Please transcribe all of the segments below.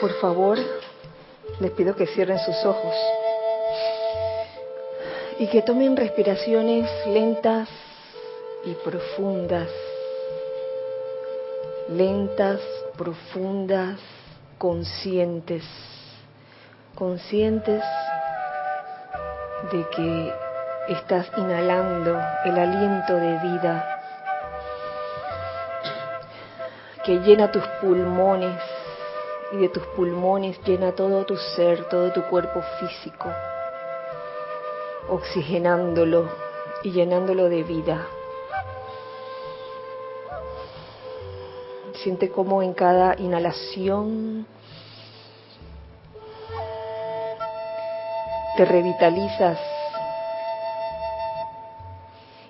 por favor, les pido que cierren sus ojos y que tomen respiraciones lentas y profundas, lentas, profundas, conscientes, conscientes de que estás inhalando el aliento de vida que llena tus pulmones y de tus pulmones llena todo tu ser, todo tu cuerpo físico, oxigenándolo y llenándolo de vida. Siente cómo en cada inhalación te revitalizas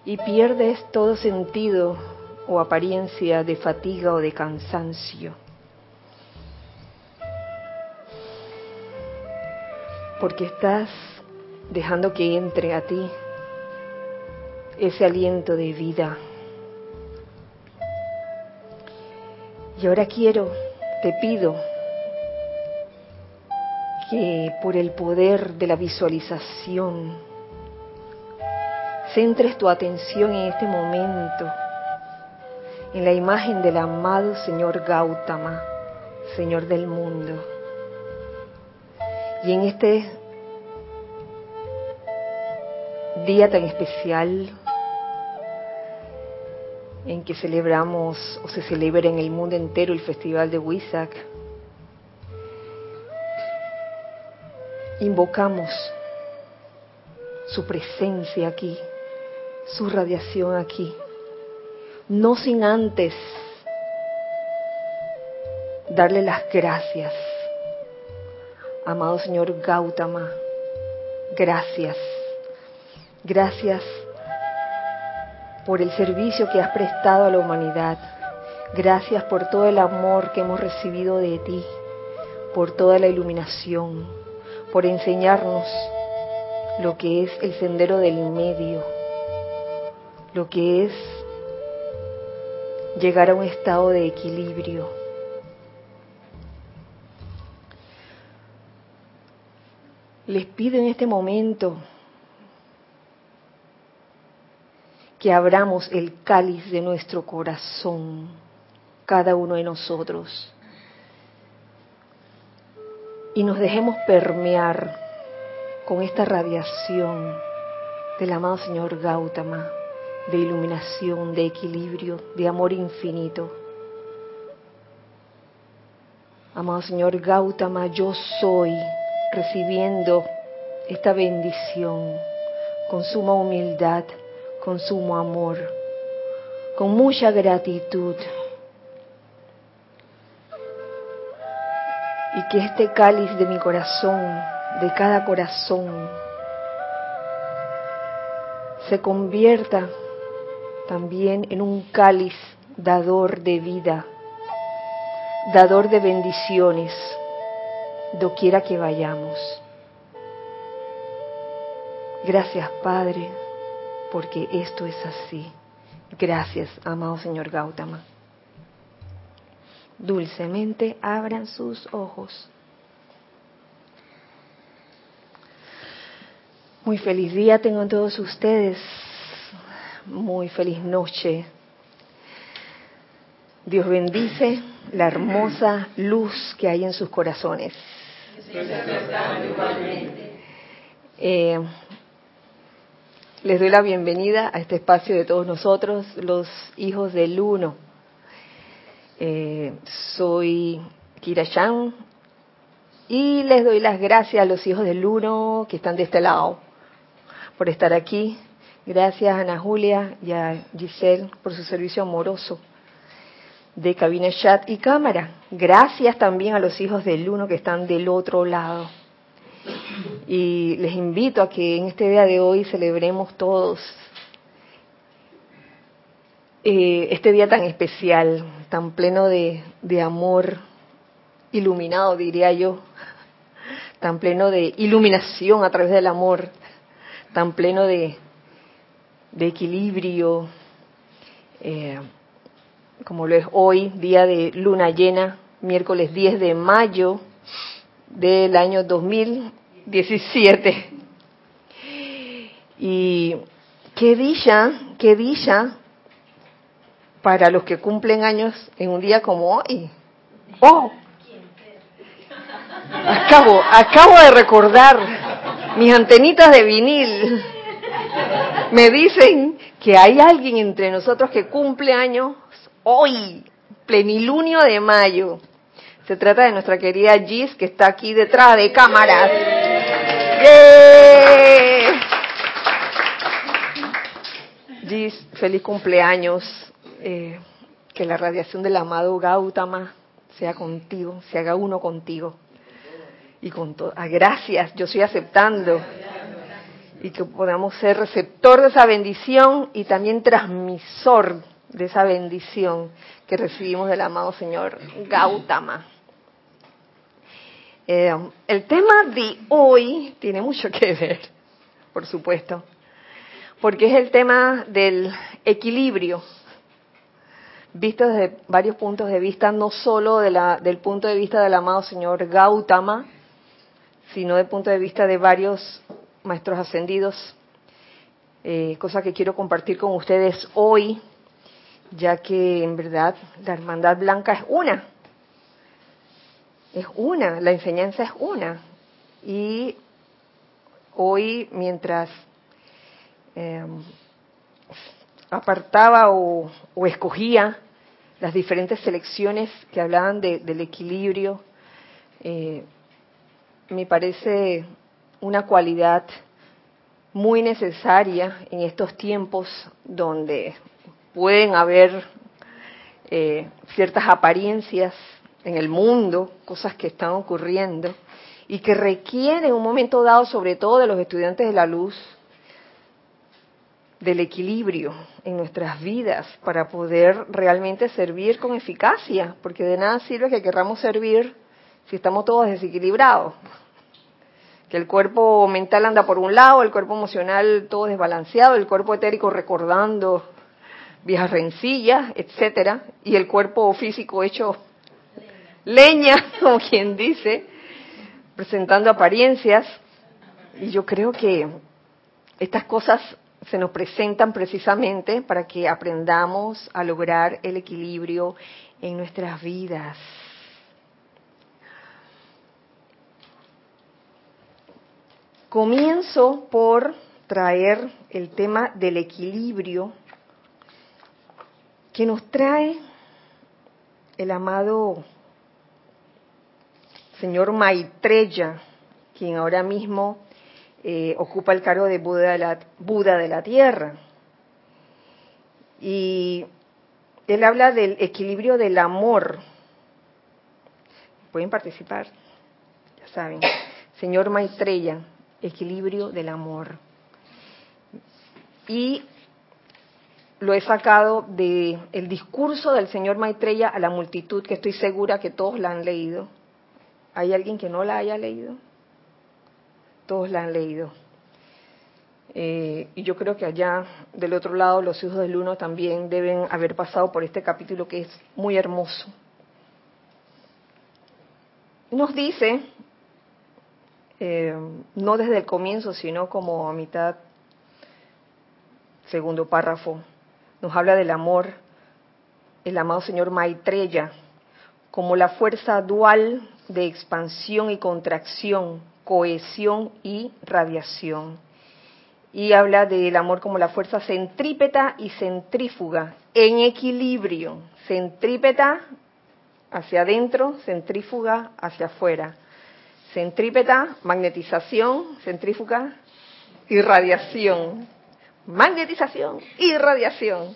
y pierdes todo sentido o apariencia de fatiga o de cansancio. Porque estás dejando que entre a ti ese aliento de vida. Y ahora quiero, te pido, que por el poder de la visualización, centres tu atención en este momento en la imagen del amado Señor Gautama, Señor del mundo. Y en este día tan especial en que celebramos o se celebra en el mundo entero el Festival de Huizac, invocamos su presencia aquí, su radiación aquí no sin antes darle las gracias. Amado Señor Gautama, gracias. Gracias por el servicio que has prestado a la humanidad. Gracias por todo el amor que hemos recibido de ti, por toda la iluminación, por enseñarnos lo que es el sendero del medio, lo que es llegar a un estado de equilibrio. Les pido en este momento que abramos el cáliz de nuestro corazón, cada uno de nosotros, y nos dejemos permear con esta radiación del amado Señor Gautama de iluminación, de equilibrio, de amor infinito. Amado Señor Gautama, yo soy recibiendo esta bendición con suma humildad, con sumo amor, con mucha gratitud. Y que este cáliz de mi corazón, de cada corazón, se convierta también en un cáliz dador de vida, dador de bendiciones, doquiera que vayamos. Gracias, Padre, porque esto es así. Gracias, amado Señor Gautama. Dulcemente abran sus ojos. Muy feliz día tengo todos ustedes muy feliz noche. Dios bendice la hermosa luz que hay en sus corazones. Eh, les doy la bienvenida a este espacio de todos nosotros, los hijos del uno. Eh, soy Kira Chan y les doy las gracias a los hijos del uno que están de este lado por estar aquí Gracias a Ana Julia y a Giselle por su servicio amoroso de cabina chat y cámara. Gracias también a los hijos del uno que están del otro lado. Y les invito a que en este día de hoy celebremos todos eh, este día tan especial, tan pleno de, de amor, iluminado diría yo, tan pleno de iluminación a través del amor, tan pleno de, de equilibrio, eh, como lo es hoy, día de luna llena, miércoles 10 de mayo, del año 2017. Y qué dicha, qué dicha para los que cumplen años en un día como hoy. ¡Oh! Acabo, acabo de recordar mis antenitas de vinil. Me dicen que hay alguien entre nosotros que cumple años hoy, plenilunio de mayo. Se trata de nuestra querida Gis, que está aquí detrás de cámaras. Gis, feliz cumpleaños. Eh, que la radiación del amado Gautama sea contigo, se haga uno contigo. Y con todas. Ah, gracias, yo estoy aceptando. Y que podamos ser receptor de esa bendición y también transmisor de esa bendición que recibimos del amado Señor Gautama. Eh, el tema de hoy tiene mucho que ver, por supuesto, porque es el tema del equilibrio, visto desde varios puntos de vista, no solo de la, del punto de vista del amado Señor Gautama, sino del punto de vista de varios maestros ascendidos, eh, cosa que quiero compartir con ustedes hoy, ya que en verdad la hermandad blanca es una es una, la enseñanza es una. Y hoy, mientras em, apartaba o, escogía las diferentes selecciones que hablaban del equilibrio, eh, me parece una cualidad muy necesaria en estos tiempos donde pueden haber eh, ciertas apariencias en el mundo, cosas que están ocurriendo y que requieren un momento dado, sobre todo de los estudiantes de la luz, del equilibrio en nuestras vidas para poder realmente servir con eficacia, porque de nada sirve que querramos servir si estamos todos desequilibrados. Que el cuerpo mental anda por un lado, el cuerpo emocional todo desbalanceado, el cuerpo etérico recordando viejas rencillas, etcétera, y el cuerpo físico hecho leña, como quien dice, presentando apariencias. Y yo creo que estas cosas se nos presentan precisamente para que aprendamos a lograr el equilibrio en nuestras vidas. Comienzo por traer el tema del equilibrio que nos trae el amado señor Maitreya, quien ahora mismo eh, ocupa el cargo de Buda de, la, Buda de la Tierra. Y él habla del equilibrio del amor. Pueden participar, ya saben. Señor Maitreya, equilibrio del amor. Y lo he sacado del el discurso del señor Maitreya a la multitud, que estoy segura que todos la han leído. ¿Hay alguien que no la haya leído? Todos la han leído. Eh, y yo creo que allá del otro lado los hijos del uno también deben haber pasado por este capítulo que es muy hermoso. Nos dice, eh, no desde el comienzo, sino como a mitad, segundo párrafo, nos habla del amor, el amado señor Maitreya, como la fuerza dual de expansión y contracción, cohesión y radiación. Y habla del amor como la fuerza centrípeta y centrífuga, en equilibrio. Centrípeta hacia adentro, centrífuga hacia afuera. Centrípeta, magnetización, centrífuga y radiación. Magnetización y radiación.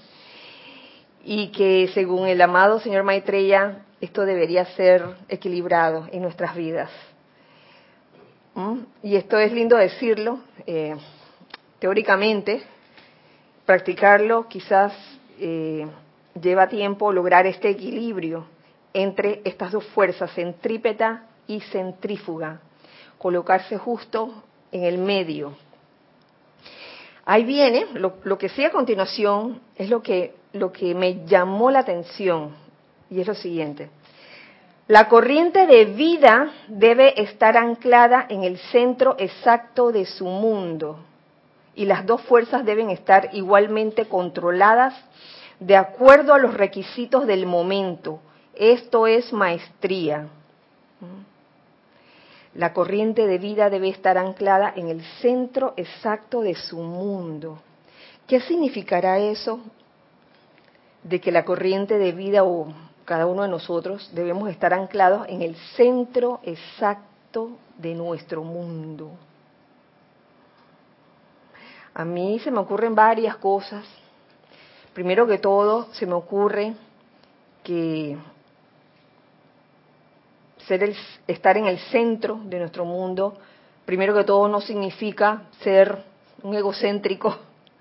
Y que según el amado señor Maitreya, esto debería ser equilibrado en nuestras vidas. ¿Mm? Y esto es lindo decirlo, eh, teóricamente, practicarlo quizás eh, lleva tiempo lograr este equilibrio entre estas dos fuerzas, centrípeta y centrífuga, colocarse justo en el medio. Ahí viene, lo, lo que sí a continuación es lo que, lo que me llamó la atención y es lo siguiente. La corriente de vida debe estar anclada en el centro exacto de su mundo y las dos fuerzas deben estar igualmente controladas de acuerdo a los requisitos del momento. Esto es maestría. La corriente de vida debe estar anclada en el centro exacto de su mundo. ¿Qué significará eso? De que la corriente de vida o cada uno de nosotros debemos estar anclados en el centro exacto de nuestro mundo. A mí se me ocurren varias cosas. Primero que todo, se me ocurre que ser el, estar en el centro de nuestro mundo, primero que todo no significa ser un egocéntrico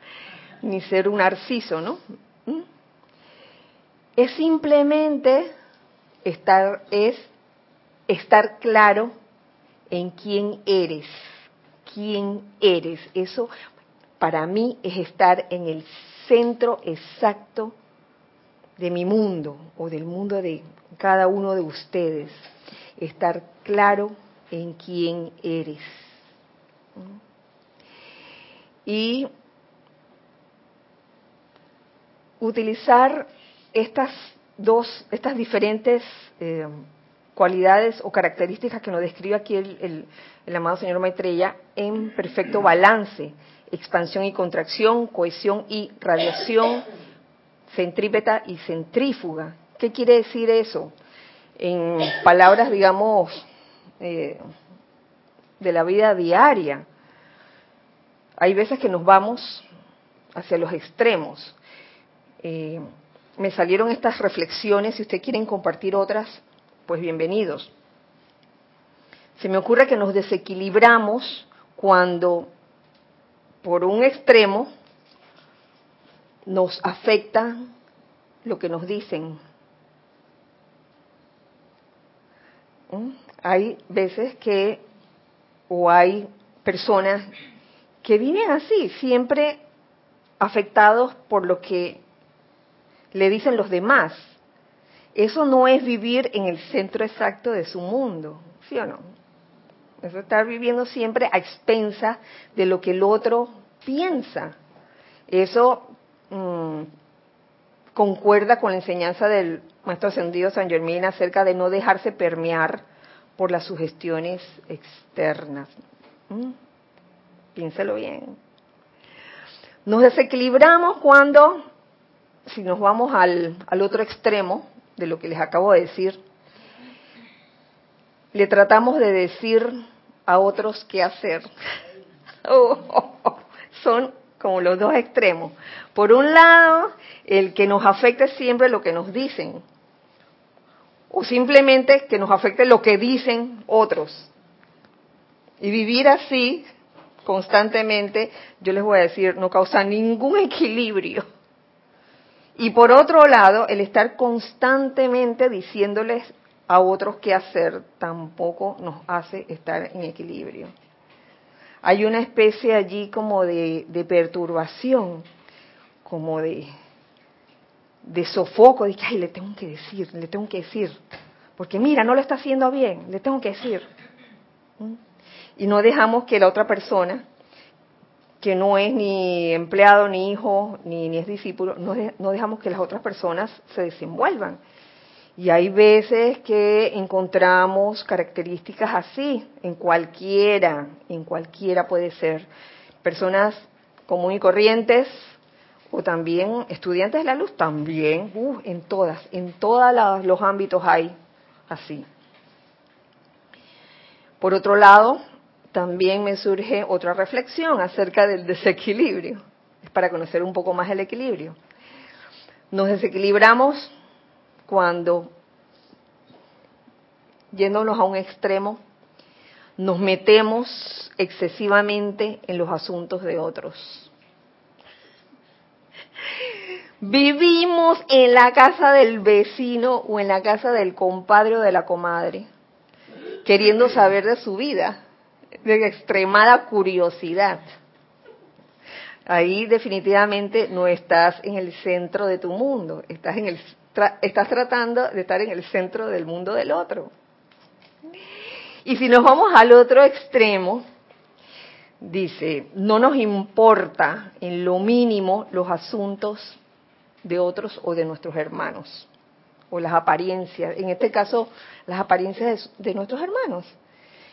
ni ser un narciso, ¿no? ¿Mm? Es simplemente estar, es estar claro en quién eres, quién eres. Eso para mí es estar en el centro exacto de mi mundo o del mundo de cada uno de ustedes estar claro en quién eres. Y utilizar estas dos, estas diferentes eh, cualidades o características que nos describe aquí el, el amado señor Maitreya en perfecto balance, expansión y contracción, cohesión y radiación, centrípeta y centrífuga. ¿Qué quiere decir eso? En palabras, digamos, eh, de la vida diaria. Hay veces que nos vamos hacia los extremos. Eh, me salieron estas reflexiones, si ustedes quieren compartir otras, pues bienvenidos. Se me ocurre que nos desequilibramos cuando por un extremo nos afecta lo que nos dicen, Hay veces que, o hay personas que viven así, siempre afectados por lo que le dicen los demás. Eso no es vivir en el centro exacto de su mundo, ¿sí o no? Eso es estar viviendo siempre a expensa de lo que el otro piensa. Eso mm, concuerda con la enseñanza del maestro ascendido San Germán acerca de no dejarse permear por las sugestiones externas. ¿Mm? Piénselo bien. Nos desequilibramos cuando, si nos vamos al, al otro extremo de lo que les acabo de decir, le tratamos de decir a otros qué hacer. Oh, son como los dos extremos. Por un lado, el que nos afecte siempre lo que nos dicen, o simplemente que nos afecte lo que dicen otros. Y vivir así constantemente, yo les voy a decir, no causa ningún equilibrio. Y por otro lado, el estar constantemente diciéndoles a otros qué hacer tampoco nos hace estar en equilibrio hay una especie allí como de, perturbación, como de, sofoco, de que, ay, le tengo que decir, le tengo que decir, porque mira, no lo está haciendo bien, le tengo que decir. ¿Mm? Y no dejamos que la otra persona, que no es ni empleado, ni hijo, ni, ni es discípulo, no, no dejamos que las otras personas se desenvuelvan. Y hay veces que encontramos características así, en cualquiera, en cualquiera puede ser. Personas comunes y corrientes, o también estudiantes de la luz, también, uh, en todas, en todos los ámbitos hay así. Por otro lado, también me surge otra reflexión acerca del desequilibrio, es para conocer un poco más el equilibrio. Nos desequilibramos cuando, yéndonos a un extremo, nos metemos excesivamente en los asuntos de otros. Vivimos en la casa del vecino o en la casa del compadre o de la comadre, queriendo saber de su vida, de extremada curiosidad. Ahí definitivamente no estás en el centro de tu mundo, estás en el estás tratando de estar en el centro del mundo del otro. Y si nos vamos al otro extremo, dice, no nos importa en lo mínimo los asuntos de otros o de nuestros hermanos, o las apariencias, en este caso las apariencias de, nuestros hermanos,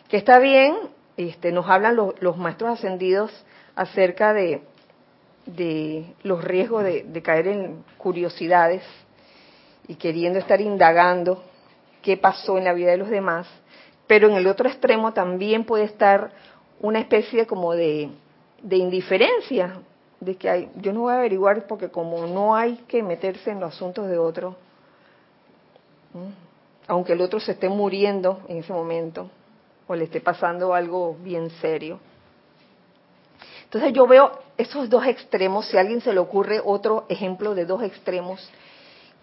que está bien, este, nos hablan los maestros ascendidos acerca de, de los riesgos de caer en curiosidades y queriendo estar indagando qué pasó en la vida de los demás, pero en el otro extremo también puede estar una especie como de, indiferencia, de que hay, yo no voy a averiguar porque como no hay que meterse en los asuntos de otro, aunque el otro se esté muriendo en ese momento o le esté pasando algo bien serio. Entonces yo veo esos dos extremos, si a alguien se le ocurre otro ejemplo de dos extremos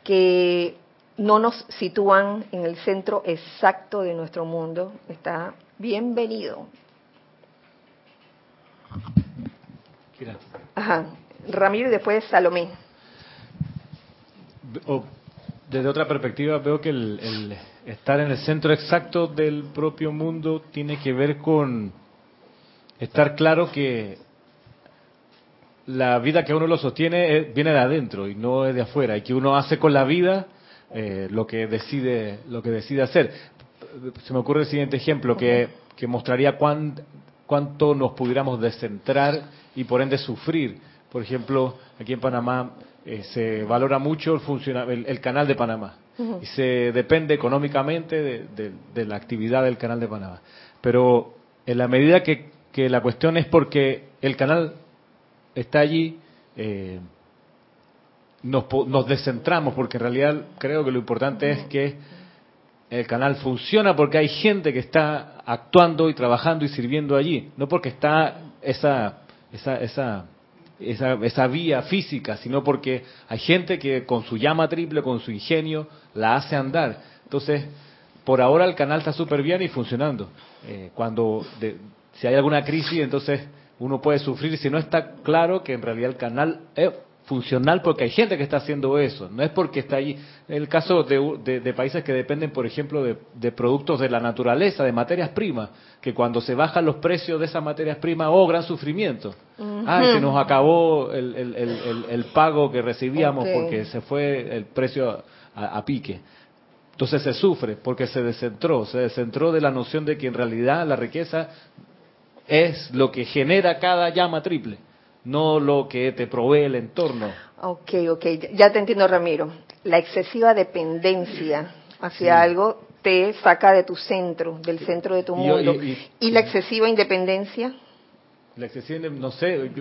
que no nos sitúan en el centro exacto de nuestro mundo, está bienvenido. Ajá. Ramiro y después Salomé. desde otra perspectiva veo que el, estar en el centro exacto del propio mundo tiene que ver con estar claro que la vida que uno lo sostiene viene de adentro y no es de afuera y que uno hace con la vida eh, lo que decide lo que decide hacer se me ocurre el siguiente ejemplo que, que mostraría cuán, cuánto nos pudiéramos descentrar y por ende sufrir. Por ejemplo, aquí en Panamá eh, se valora mucho el, el, canal de Panamá y se depende económicamente de, la actividad del canal de Panamá. Pero en la medida que, que la cuestión es porque el canal está allí, eh, nos, nos descentramos, porque en realidad creo que lo importante es que el canal funciona porque hay gente que está actuando y trabajando y sirviendo allí, no porque está esa, esa, esa, esa, esa vía física, sino porque hay gente que con su llama triple, con su ingenio, la hace andar. Entonces, por ahora el canal está súper bien y funcionando. Eh, cuando si hay alguna crisis, entonces uno puede sufrir si no está claro que en realidad el canal funcional porque hay gente que está haciendo eso, no es porque está allí. El caso de, países que dependen, por ejemplo, de, productos de la naturaleza, de materias primas, que cuando se bajan los precios de esas materias primas, oh, gran sufrimiento. Ay, se nos acabó el, pago que recibíamos porque se fue el precio a, a pique. Entonces se sufre porque se descentró, se descentró de la noción de que en realidad la riqueza es lo que genera cada llama triple no lo que te provee el entorno. Ok, ok, ya te entiendo Ramiro. La excesiva dependencia hacia algo te saca de tu centro, del centro de tu mundo. Y, la excesiva independencia? La excesiva, no sé,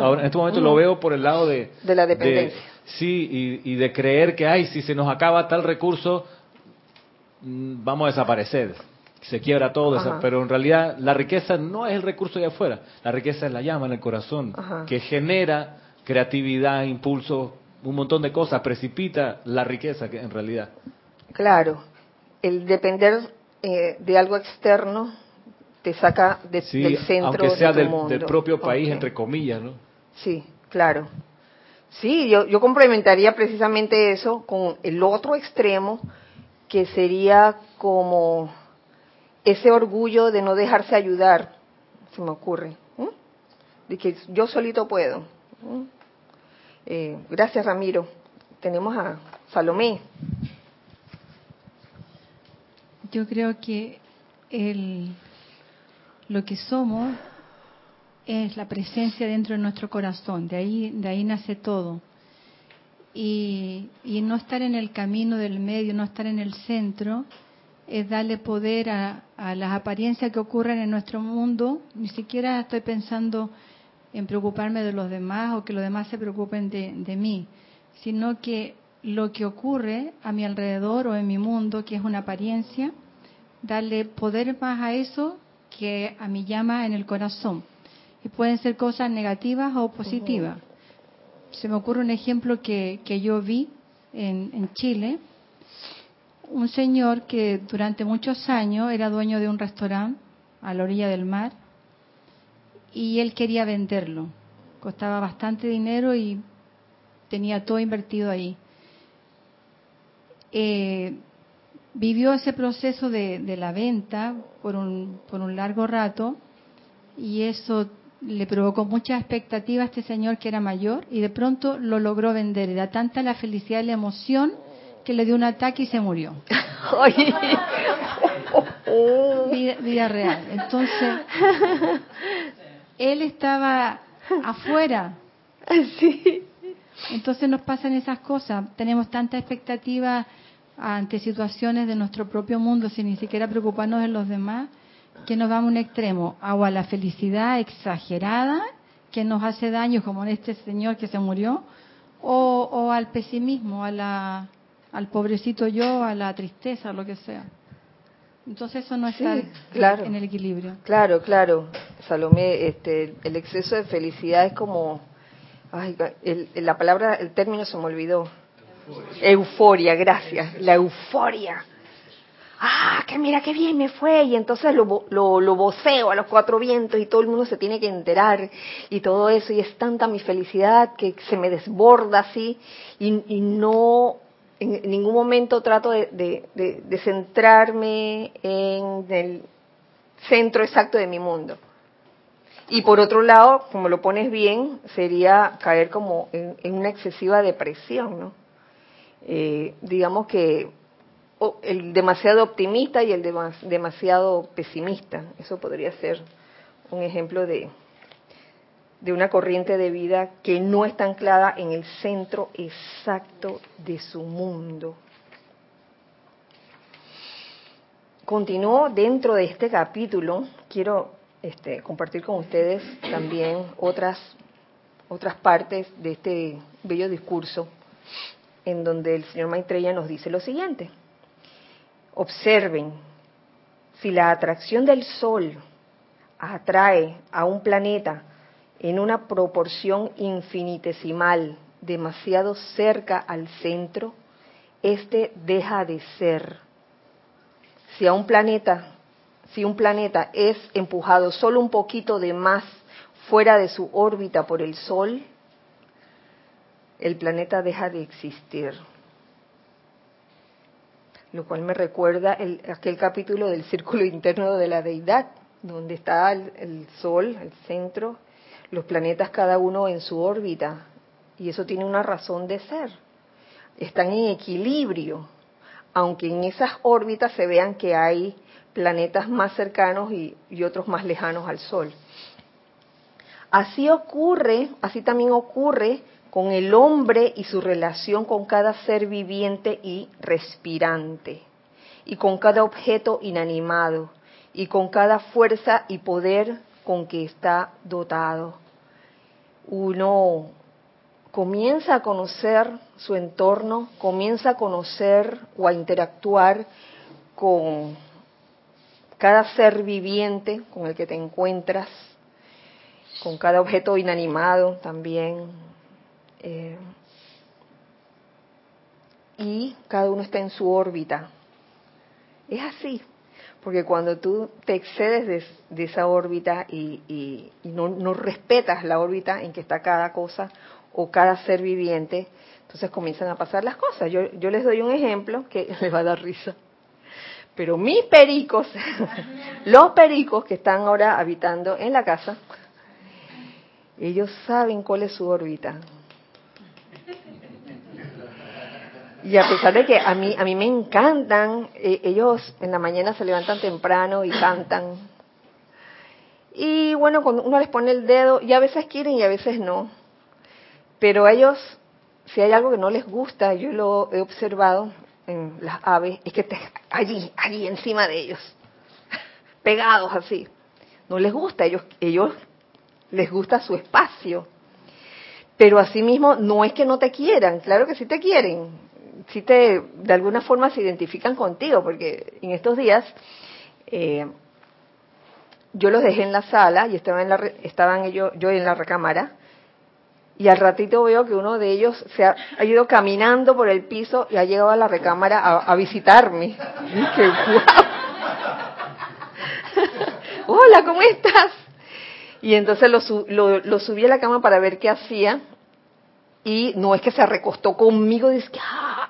ahora en este momento lo veo por el lado de... De la dependencia. sí, y, de creer que, ay, si se nos acaba tal recurso, mm, vamos a desaparecer se quiebra todo, pero en realidad la riqueza no es el recurso de afuera, la riqueza es la llama en el corazón, que genera creatividad, impulso, un montón de cosas, precipita la riqueza que en realidad. Claro, el depender eh, de algo externo te saca del centro aunque sea del, del, propio país, entre comillas, ¿no? Sí, claro. Sí, yo, yo complementaría precisamente eso con el otro extremo, que sería como ese orgullo de no dejarse ayudar, se me ocurre, de que yo solito puedo. Eh, gracias, Ramiro. Tenemos a Salomé. Yo creo que el, lo que somos es la presencia dentro de nuestro corazón, de ahí, de ahí nace todo. Y, y no estar en el camino del medio, no estar en el centro, es darle poder a, las apariencias que ocurren en nuestro mundo. Ni siquiera estoy pensando en preocuparme de los demás o que los demás se preocupen de, de mí, sino que lo que ocurre a mi alrededor o en mi mundo, que es una apariencia, darle poder más a eso que a mi llama en el corazón. Y pueden ser cosas negativas o positivas. Se me ocurre un ejemplo que, que yo vi en, en Chile, un señor que durante muchos años era dueño de un restaurante a la orilla del mar y él quería venderlo. Costaba bastante dinero y tenía todo invertido ahí. eh, vivió ese proceso de, la venta por un, por un largo rato y eso le provocó mucha expectativa a este señor que era mayor y de pronto lo logró vender. Era tanta la felicidad y la emoción que le dio un ataque y se murió. vida, vida real. Entonces, él estaba afuera. Sí. Entonces nos pasan esas cosas. Tenemos tanta expectativa ante situaciones de nuestro propio mundo sin ni siquiera preocuparnos de los demás que nos vamos a un extremo, o a la felicidad exagerada que nos hace daño, como en este señor que se murió, o, o al pesimismo, a la, al pobrecito yo, a la tristeza, lo que sea. Entonces eso no está claro, en el equilibrio. Claro, claro. Salomé, este, el exceso de felicidad es como, ay, el, la palabra, el término se me olvidó. Euforia, euforia gracias. La euforia ah, que mira qué bien me fue, y entonces lo, lo, lo voceo a los cuatro vientos y todo el mundo se tiene que enterar y todo eso, y es tanta mi felicidad que se me desborda así, y, y no, en ningún momento trato de, de, centrarme en el centro exacto de mi mundo. Y por otro lado, como lo pones bien, sería caer como en, en una excesiva depresión, ¿no? Eh, digamos que el demasiado optimista y el demasiado pesimista. Eso podría ser un ejemplo de, de una corriente de vida que no está anclada en el centro exacto de su mundo. Continúo dentro de este capítulo, quiero este, compartir con ustedes también otras, otras partes de este bello discurso en donde el señor Maitreya nos dice lo siguiente. Observen, si la atracción del Sol atrae a un planeta en una proporción infinitesimal, demasiado cerca al centro, este deja de ser. Si a un planeta, si un planeta es empujado solo un poquito de más fuera de su órbita por el Sol, el planeta deja de existir lo cual me recuerda el, aquel capítulo del círculo interno de la deidad, donde está el, el Sol, el centro, los planetas cada uno en su órbita, y eso tiene una razón de ser. Están en equilibrio, aunque en esas órbitas se vean que hay planetas más cercanos y, otros más lejanos al Sol. Así ocurre, así también ocurre con el hombre y su relación con cada ser viviente y respirante, y con cada objeto inanimado, y con cada fuerza y poder con que está dotado. Uno comienza a conocer su entorno, comienza a conocer o a interactuar con cada ser viviente con el que te encuentras, con cada objeto inanimado también, eh, y cada uno está en su órbita. Es así, porque cuando tú te excedes de, esa órbita y, no, no, respetas la órbita en que está cada cosa o cada ser viviente, entonces comienzan a pasar las cosas. Yo, yo les doy un ejemplo que les va a dar risa. Pero mis pericos, los pericos que están ahora habitando en la casa, ellos saben cuál es su órbita. Y a pesar de que a mí, a mí me encantan, eh, ellos en la mañana se levantan temprano y cantan. Y bueno, cuando uno les pone el dedo, y a veces quieren y a veces no. Pero ellos, si hay algo que no les gusta, yo lo he observado en las aves, es que estén allí, allí encima de ellos, pegados así. No les gusta, ellos, ellos les gusta su espacio. Pero asimismo, no es que no te quieran, claro que sí te quieren, si te, de alguna forma se identifican contigo, porque en estos días eh, yo los dejé en la sala y estaban, en la, estaban ellos, yo en la recámara, y al ratito veo que uno de ellos se ha, ido caminando por el piso y ha llegado a la recámara a, visitarme. Y Hola, ¿cómo estás? Y entonces lo, lo, lo, subí a la cama para ver qué hacía. Y no es que se recostó conmigo, dice que, ah,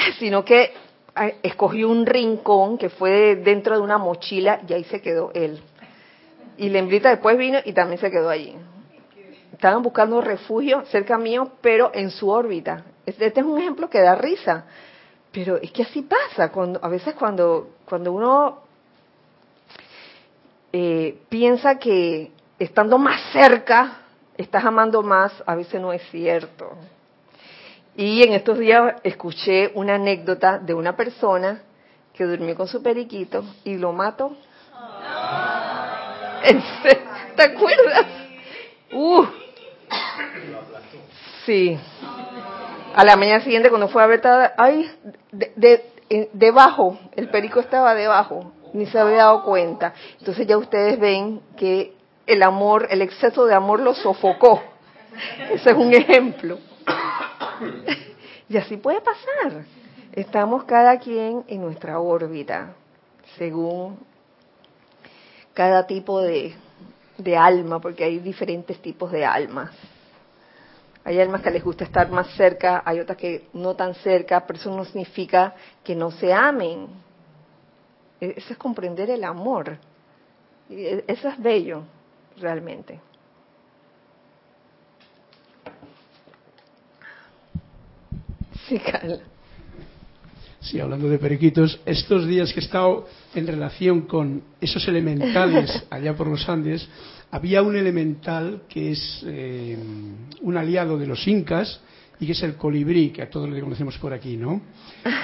sino que ah, escogió un rincón que fue dentro de una mochila y ahí se quedó él. Y Lembrita después vino y también se quedó allí. Estaban buscando refugio cerca mío, pero en su órbita. Este, es un ejemplo que da risa, pero es que así pasa. Cuando, a veces cuando, cuando uno eh, piensa que estando más cerca estás amando más, a veces no es cierto. Y en estos días escuché una anécdota de una persona que durmió con su periquito y lo mató. ¿Te acuerdas? Uh. Sí. A la mañana siguiente cuando fue a ver, ay, de, debajo, el perico estaba debajo, ni se había dado cuenta. Entonces ya ustedes ven que el amor, el exceso de amor lo sofocó. Ese es un ejemplo. Y así puede pasar. Estamos cada quien en nuestra órbita, según cada tipo de, alma, porque hay diferentes tipos de almas. Hay almas que les gusta estar más cerca, hay otras que no tan cerca, pero eso no significa que no se amen. E, eso es comprender el amor. E, eso es bello, realmente. Sí, Carla. Sí, hablando de periquitos, estos días que he estado en relación con esos elementales allá por los Andes, había un elemental que es eh, un aliado de los incas y que es el colibrí, que a todos le conocemos por aquí, ¿no?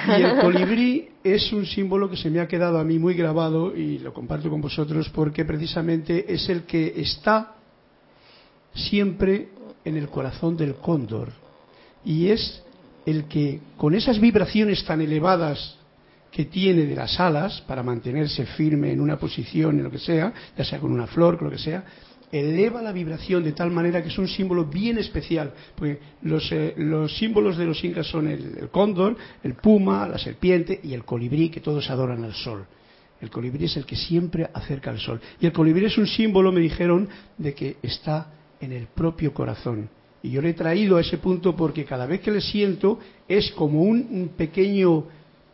Y el colibrí es un símbolo que se me ha quedado a mí muy grabado y lo comparto con vosotros porque precisamente es el que está siempre en el corazón del cóndor y es el que con esas vibraciones tan elevadas que tiene de las alas para mantenerse firme en una posición, en lo que sea, ya sea con una flor, con lo que sea, eleva la vibración de tal manera que es un símbolo bien especial, porque los, eh, símbolos de los incas son el, cóndor, el puma, la serpiente y el colibrí, que todos adoran al sol. El colibrí es el que siempre acerca al sol. Y el colibrí es un símbolo, me dijeron, de que está en el propio corazón. Y yo le he traído a ese punto porque cada vez que le siento es como un, pequeño,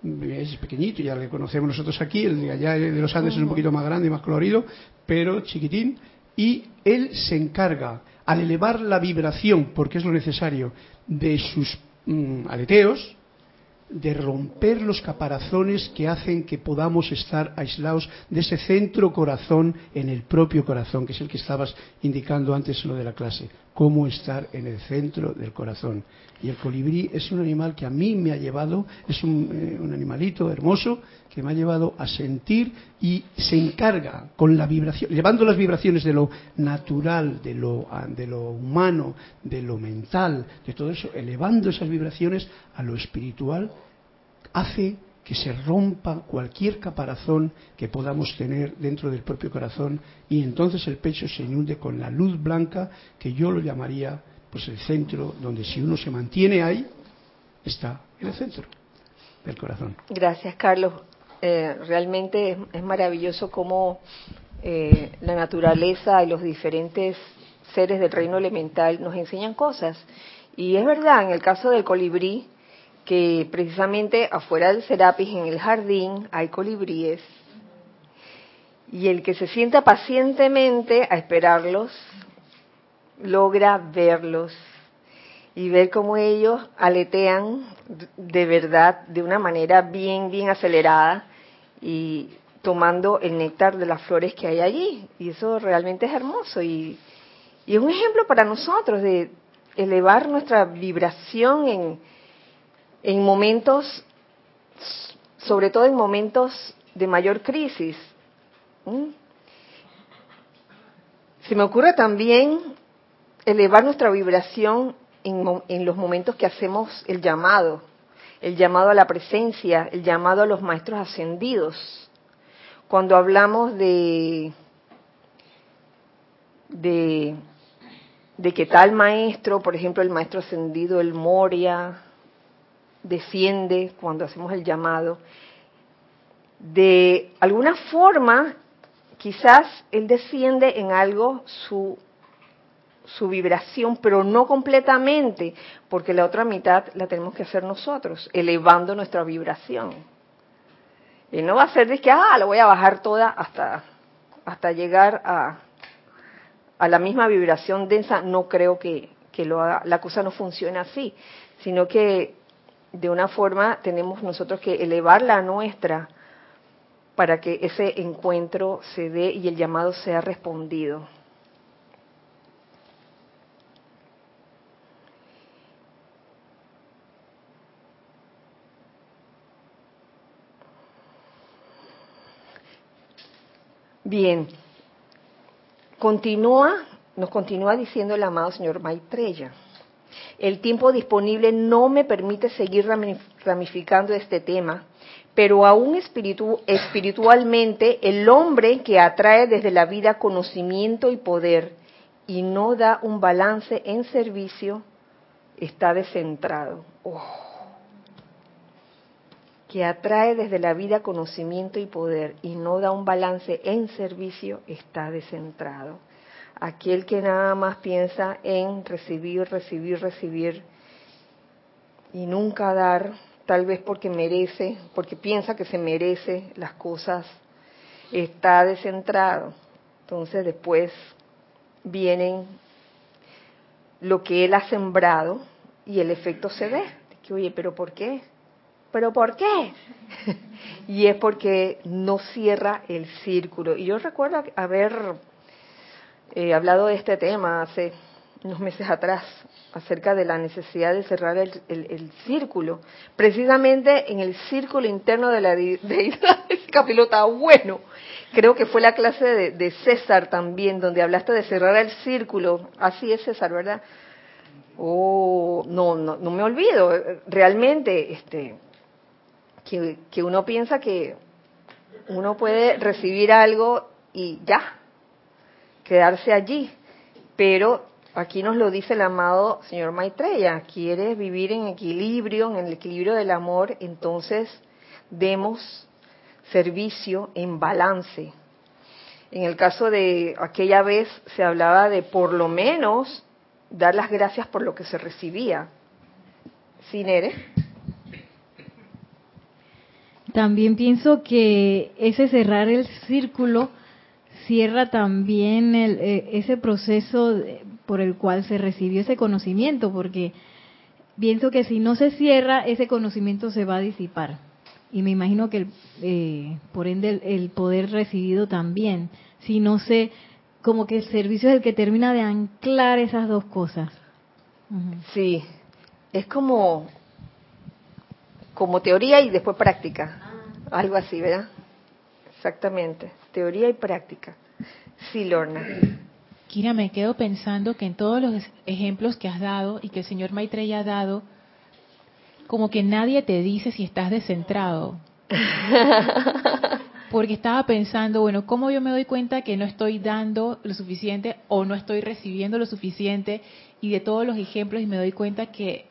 es pequeñito, ya le conocemos nosotros aquí, el de allá de los Andes es un poquito más grande y más colorido, pero chiquitín, y él se encarga, al elevar la vibración, porque es lo necesario, de sus mm, aleteos, de romper los caparazones que hacen que podamos estar aislados de ese centro corazón en el propio corazón, que es el que estabas indicando antes en lo de la clase, cómo estar en el centro del corazón. Y el colibrí es un animal que a mí me ha llevado, es un, eh, un animalito hermoso que me ha llevado a sentir y se encarga con la vibración, llevando las vibraciones de lo natural, de lo, de lo humano, de lo mental, de todo eso, elevando esas vibraciones a lo espiritual, hace que se rompa cualquier caparazón que podamos tener dentro del propio corazón y entonces el pecho se inunde con la luz blanca que yo lo llamaría pues el centro donde si uno se mantiene ahí está en el centro del corazón. Gracias, Carlos. Eh, realmente es, maravilloso cómo eh, la naturaleza y los diferentes seres del reino elemental nos enseñan cosas. Y es verdad, en el caso del colibrí, que precisamente afuera del Serapis, en el jardín, hay colibríes. Y el que se sienta pacientemente a esperarlos, logra verlos y ver cómo ellos aletean de verdad, de una manera bien, bien acelerada y tomando el néctar de las flores que hay allí. Y eso realmente es hermoso y, y es un ejemplo para nosotros de elevar nuestra vibración en, en momentos, sobre todo en momentos de mayor crisis. Se me ocurre también elevar nuestra vibración en, los momentos que hacemos el llamado, el llamado a la presencia, el llamado a los maestros ascendidos. Cuando hablamos de, de, de que tal maestro, por ejemplo el maestro ascendido, el Moria, desciende cuando hacemos el llamado, de alguna forma quizás él desciende en algo su su vibración, pero no completamente, porque la otra mitad la tenemos que hacer nosotros, elevando nuestra vibración. Y no va a ser de que, ah, lo voy a bajar toda hasta, hasta llegar a, a la misma vibración densa. No creo que, que lo haga, la cosa no funciona así, sino que de una forma tenemos nosotros que elevar la nuestra para que ese encuentro se dé y el llamado sea respondido. Bien, continúa, nos continúa diciendo el amado señor Maitreya. El tiempo disponible no me permite seguir ramificando este tema, pero aún espiritualmente el hombre que atrae desde la vida conocimiento y poder y no da un balance en servicio está descentrado. Oh. Que atrae desde la vida conocimiento y poder y no da un balance en servicio está descentrado. Aquel que nada más piensa en recibir, recibir, recibir y nunca dar, tal vez porque merece, porque piensa que se merece las cosas, está descentrado. Entonces después vienen lo que él ha sembrado y el efecto se ve. Que, oye, pero ¿por qué? ¿Pero por qué? y es porque no cierra el círculo. Y yo recuerdo haber eh, hablado de este tema hace unos meses atrás, acerca de la necesidad de cerrar el, círculo, precisamente en el círculo interno de la deidad. Capítulo está bueno. Creo que fue la clase de, César también, donde hablaste de cerrar el círculo. Así es César, ¿verdad? Oh, no, no, no me olvido. Realmente, este, que uno piensa que uno puede recibir algo y ya, quedarse allí. Pero Aquí nos lo dice el amado señor Maitreya, quieres vivir en equilibrio, en el equilibrio del amor, entonces demos servicio en balance. En el caso de aquella vez se hablaba de por lo menos dar las gracias por lo que se recibía. ¿Sí, Nere? También pienso que ese cerrar el círculo cierra también el, eh, ese proceso por el cual se recibió ese conocimiento, porque pienso que si no se cierra, ese conocimiento se va a disipar. Y me imagino que, eh, por ende, el, poder recibido también. Si no se, como que el servicio es el que termina de anclar esas dos cosas. Sí, es como, como teoría y después práctica. Algo así, ¿verdad? Exactamente, teoría y práctica. Sí, Lorna. Kira, me quedo pensando que en todos los ejemplos que has dado y que el señor Maitreya ha dado, como que nadie te dice si estás descentrado. Porque estaba pensando, bueno, ¿cómo yo me doy cuenta que no estoy dando lo suficiente o no estoy recibiendo lo suficiente? Y de todos los ejemplos y me doy cuenta que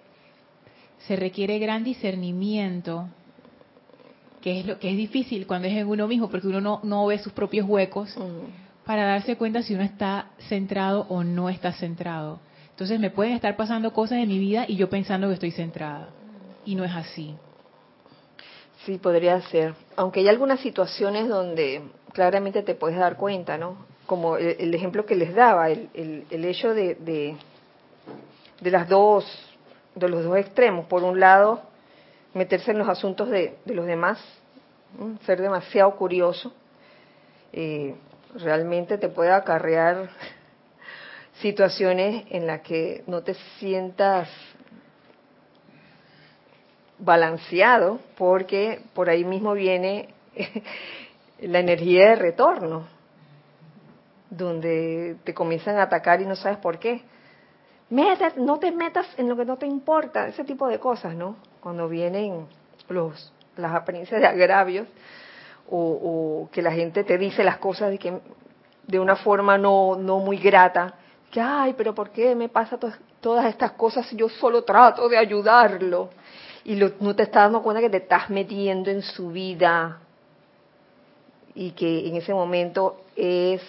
se requiere gran discernimiento, que es lo que es difícil cuando es en uno mismo, porque uno no, no ve sus propios huecos. Mm para darse cuenta si uno está centrado o no está centrado. Entonces me pueden estar pasando cosas en mi vida y yo pensando que estoy centrada. Y no es así. Sí, podría ser. Aunque hay algunas situaciones donde claramente te puedes dar cuenta, ¿no? Como el, ejemplo que les daba, el, el, hecho de, de, las dos, de los dos extremos. Por un lado, meterse en los asuntos de, los demás, ser demasiado curioso. Eh, realmente te puede acarrear situaciones en las que no te sientas balanceado porque por ahí mismo viene la energía de retorno, donde te comienzan a atacar y no sabes por qué. no te metas en lo que no te importa, ese tipo de cosas, ¿no? Cuando vienen los, las apariencias de agravios, o, que la gente te dice las cosas de que de una forma no, no muy grata, que ay, pero ¿por qué me pasa todas estas cosas si yo solo trato de ayudarlo? Y no te estás dando cuenta que te estás metiendo en su vida y que en ese momento es,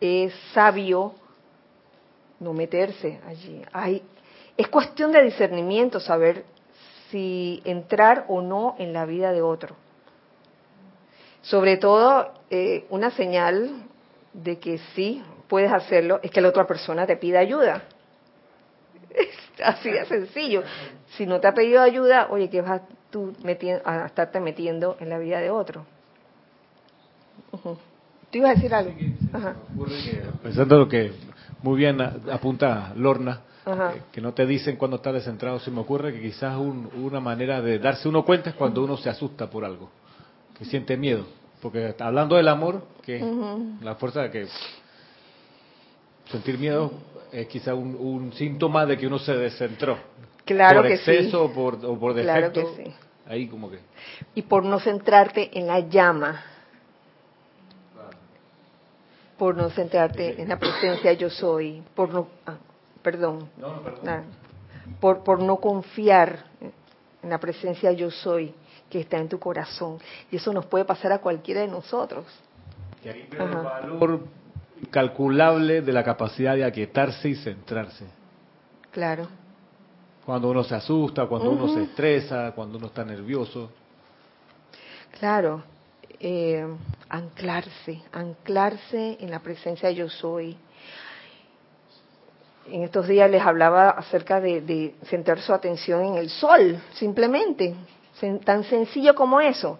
es sabio no meterse allí. Hay, es cuestión de discernimiento saber si entrar o no en la vida de otro. Sobre todo, eh, una señal de que sí puedes hacerlo es que la otra persona te pida ayuda. así de sencillo. Si no te ha pedido ayuda, oye, ¿qué vas tú a estarte metiendo en la vida de otro? ¿Tú ibas a decir algo? Pensando lo que muy bien apunta Lorna, eh, que no te dicen cuando estás descentrado, se me ocurre que quizás una manera de darse uno cuenta es cuando uno se asusta por algo, que siente miedo. Porque hablando del amor, que la fuerza de que sentir miedo es quizá un, síntoma de que uno se descentró. Claro por exceso o por, o por defecto. Claro que sí. Ahí como que. Y por no centrarte en la llama. Por no centrarte en la presencia yo soy. Por no. Ah, perdón. No, perdón. por, por no confiar en la presencia yo soy que está en tu corazón. Y eso nos puede pasar a cualquiera de nosotros. Que hay un valor calculable de la capacidad de aquietarse y centrarse. Claro. Cuando uno se asusta, cuando uno se estresa, cuando uno está nervioso. Claro. Eh, anclarse, anclarse en la presencia de yo soy. En estos días les hablaba acerca de, de centrar su atención en el sol, simplemente, tan sencillo como eso.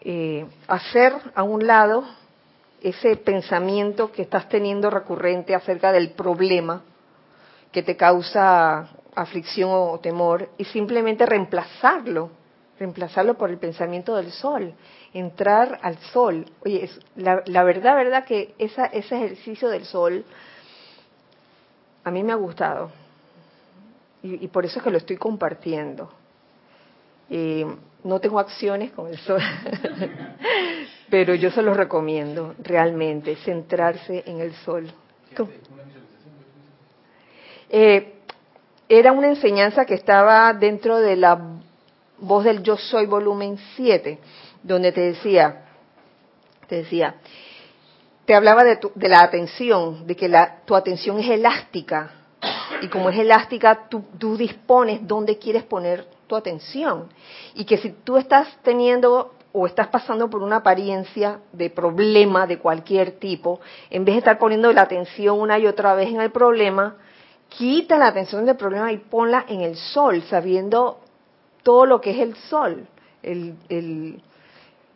Eh, hacer a un lado ese pensamiento que estás teniendo recurrente acerca del problema que te causa aflicción o temor y simplemente reemplazarlo, reemplazarlo por el pensamiento del sol, entrar al sol. Oye, la, la, verdad, verdad que esa, ese ejercicio del sol a mí me ha gustado y, y por eso es que lo estoy compartiendo. Eh, no tengo acciones con el sol, pero yo se los recomiendo realmente, centrarse en el sol. Eh, era una enseñanza que estaba dentro de la voz del Yo Soy volumen 7, donde te decía, te decía, te hablaba de, de la atención, de que la, tu atención es elástica, y como es elástica, tú, tú dispones dónde quieres poner tu atención. Y que si tú estás teniendo o estás pasando por una apariencia de problema de cualquier tipo, en vez de estar poniendo la atención una y otra vez en el problema, quita la atención del problema y ponla en el sol, sabiendo todo lo que es el sol, el, el,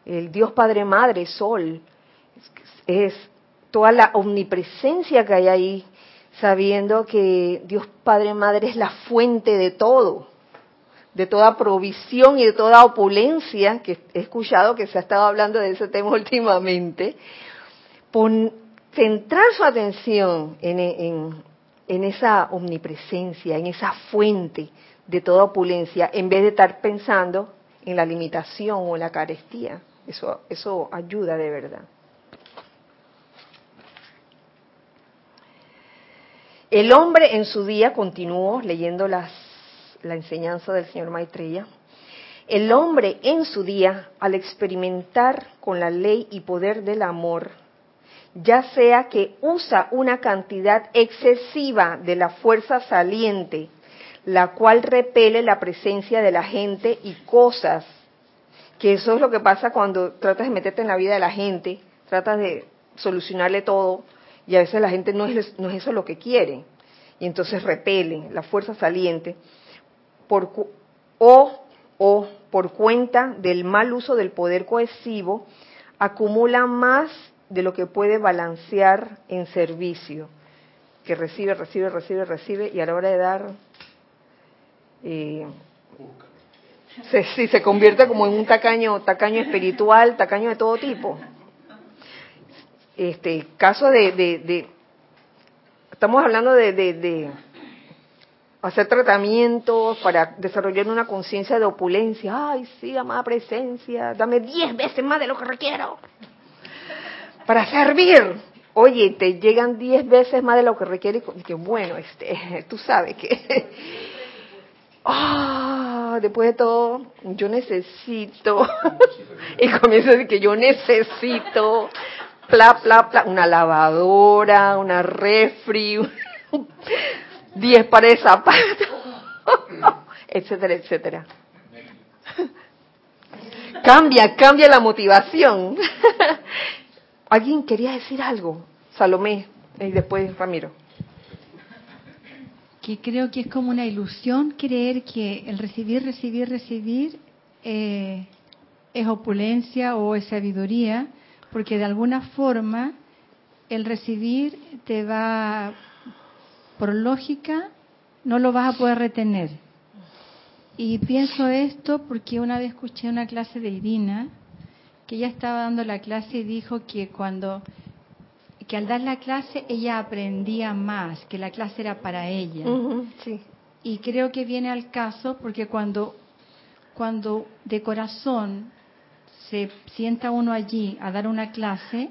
el Dios Padre Madre, sol, es toda la omnipresencia que hay ahí, sabiendo que Dios Padre Madre es la fuente de todo de toda provisión y de toda opulencia, que he escuchado que se ha estado hablando de ese tema últimamente, centrar su atención en, esa omnipresencia, en esa fuente de toda opulencia, en vez de estar pensando en la limitación o la carestía. Eso, eso ayuda de verdad. El hombre en su día, continúo leyendo las la enseñanza del señor Maitreya, el hombre en su día, al experimentar con la ley y poder del amor, ya sea que usa una cantidad excesiva de la fuerza saliente, la cual repele la presencia de la gente y cosas, que eso es lo que pasa cuando tratas de meterte en la vida de la gente, tratas de solucionarle todo, y a veces la gente no es, no es eso lo que quiere, y entonces repele la fuerza saliente por, o, o por cuenta del mal uso del poder cohesivo, acumula más de lo que puede balancear en servicio, que recibe, recibe, recibe, recibe, y a la hora de dar, eh, se, sí, se convierte como en un tacaño, tacaño espiritual, tacaño de todo tipo. Este caso de, de, estamos hablando de, de hacer tratamientos para desarrollar una conciencia de opulencia. Ay, sí, amada presencia, dame diez veces más de lo que requiero para servir. Oye, te llegan diez veces más de lo que requiere y que bueno, este, tú sabes que, ah, después de todo, yo necesito, y comienzo a decir que yo necesito, pla, pla, pla, una lavadora, una refri, 10 pares de zapatos, etcétera, etcétera. Cambia, cambia la motivación. ¿Alguien quería decir algo? Salomé y después Ramiro. Que creo que es como una ilusión creer que el recibir, recibir, recibir eh, es opulencia o es sabiduría, porque de alguna forma el recibir te va, por lógica, no lo vas a poder retener. Y pienso esto porque una vez escuché una clase de Irina, que ella estaba dando la clase y dijo que cuando que al dar la clase ella aprendía más, que la clase era para ella. sí. Y creo que viene al caso porque cuando cuando de corazón se sienta uno allí a dar una clase,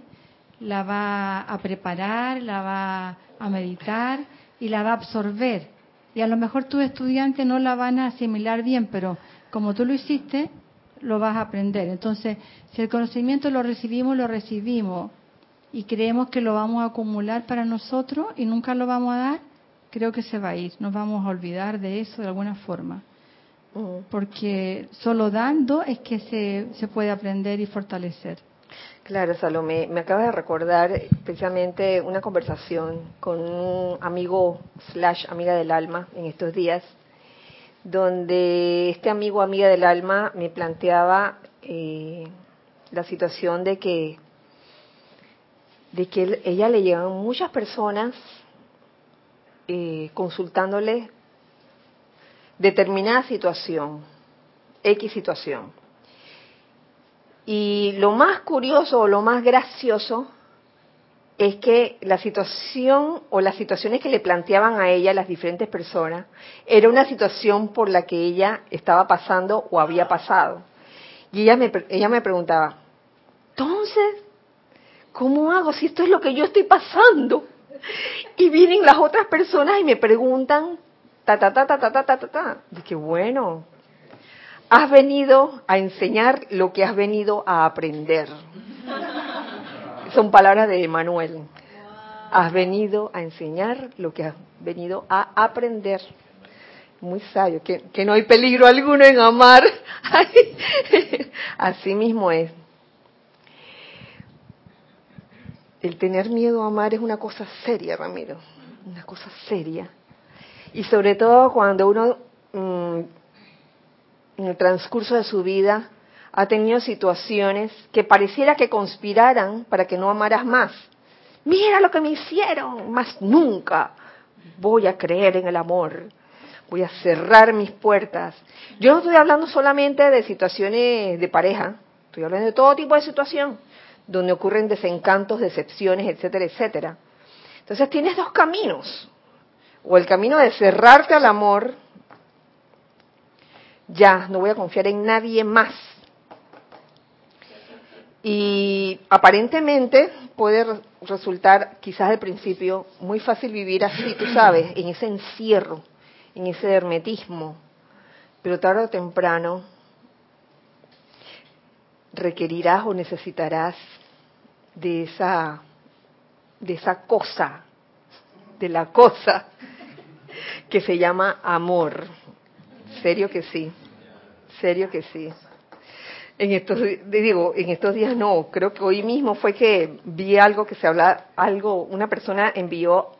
la va a preparar, la va a meditar y la va a absorber. Y a lo mejor tus estudiantes no la van a asimilar bien, pero como tú lo hiciste, lo vas a aprender. Entonces, si el conocimiento lo recibimos, lo recibimos y creemos que lo vamos a acumular para nosotros y nunca lo vamos a dar, creo que se va a ir. Nos vamos a olvidar de eso de alguna forma. Porque solo dando es que se, se puede aprender y fortalecer. Claro, Salomé, me acabas de recordar precisamente una conversación con un amigo slash amiga del alma en estos días, donde este amigo amiga del alma me planteaba eh, la situación de que de que ella le llegan muchas personas eh, consultándole determinada situación, X situación. Y lo más curioso o lo más gracioso es que la situación o las situaciones que le planteaban a ella las diferentes personas era una situación por la que ella estaba pasando o había pasado. Y ella me, ella me preguntaba, entonces, ¿cómo hago si esto es lo que yo estoy pasando? Y vienen las otras personas y me preguntan, ta, ta, ta, ta, ta, ta, ta, ta, ta. Dije, bueno, has venido a enseñar lo que has venido a aprender. Son palabras de Emanuel. Has venido a enseñar lo que has venido a aprender. Muy sabio, que, que no hay peligro alguno en amar. Así mismo es. El tener miedo a amar es una cosa seria, Ramiro. Una cosa seria. Y sobre todo cuando uno mm, en el transcurso de su vida ha tenido situaciones que pareciera que conspiraran para que no amaras más. Mira lo que me hicieron, más nunca voy a creer en el amor. Voy a cerrar mis puertas. Yo no estoy hablando solamente de situaciones de pareja, estoy hablando de todo tipo de situación donde ocurren desencantos, decepciones, etcétera, etcétera. Entonces tienes dos caminos. O el camino de cerrarte al amor, ya, no voy a confiar en nadie más. Y aparentemente puede resultar, quizás al principio, muy fácil vivir así, tú sabes, en ese encierro, en ese hermetismo. Pero tarde o temprano requerirás o necesitarás de esa, de esa cosa, de la cosa que se llama amor. Serio que sí, serio que sí. En estos, digo, en estos días no, creo que hoy mismo fue que vi algo que se habla, algo, una persona envió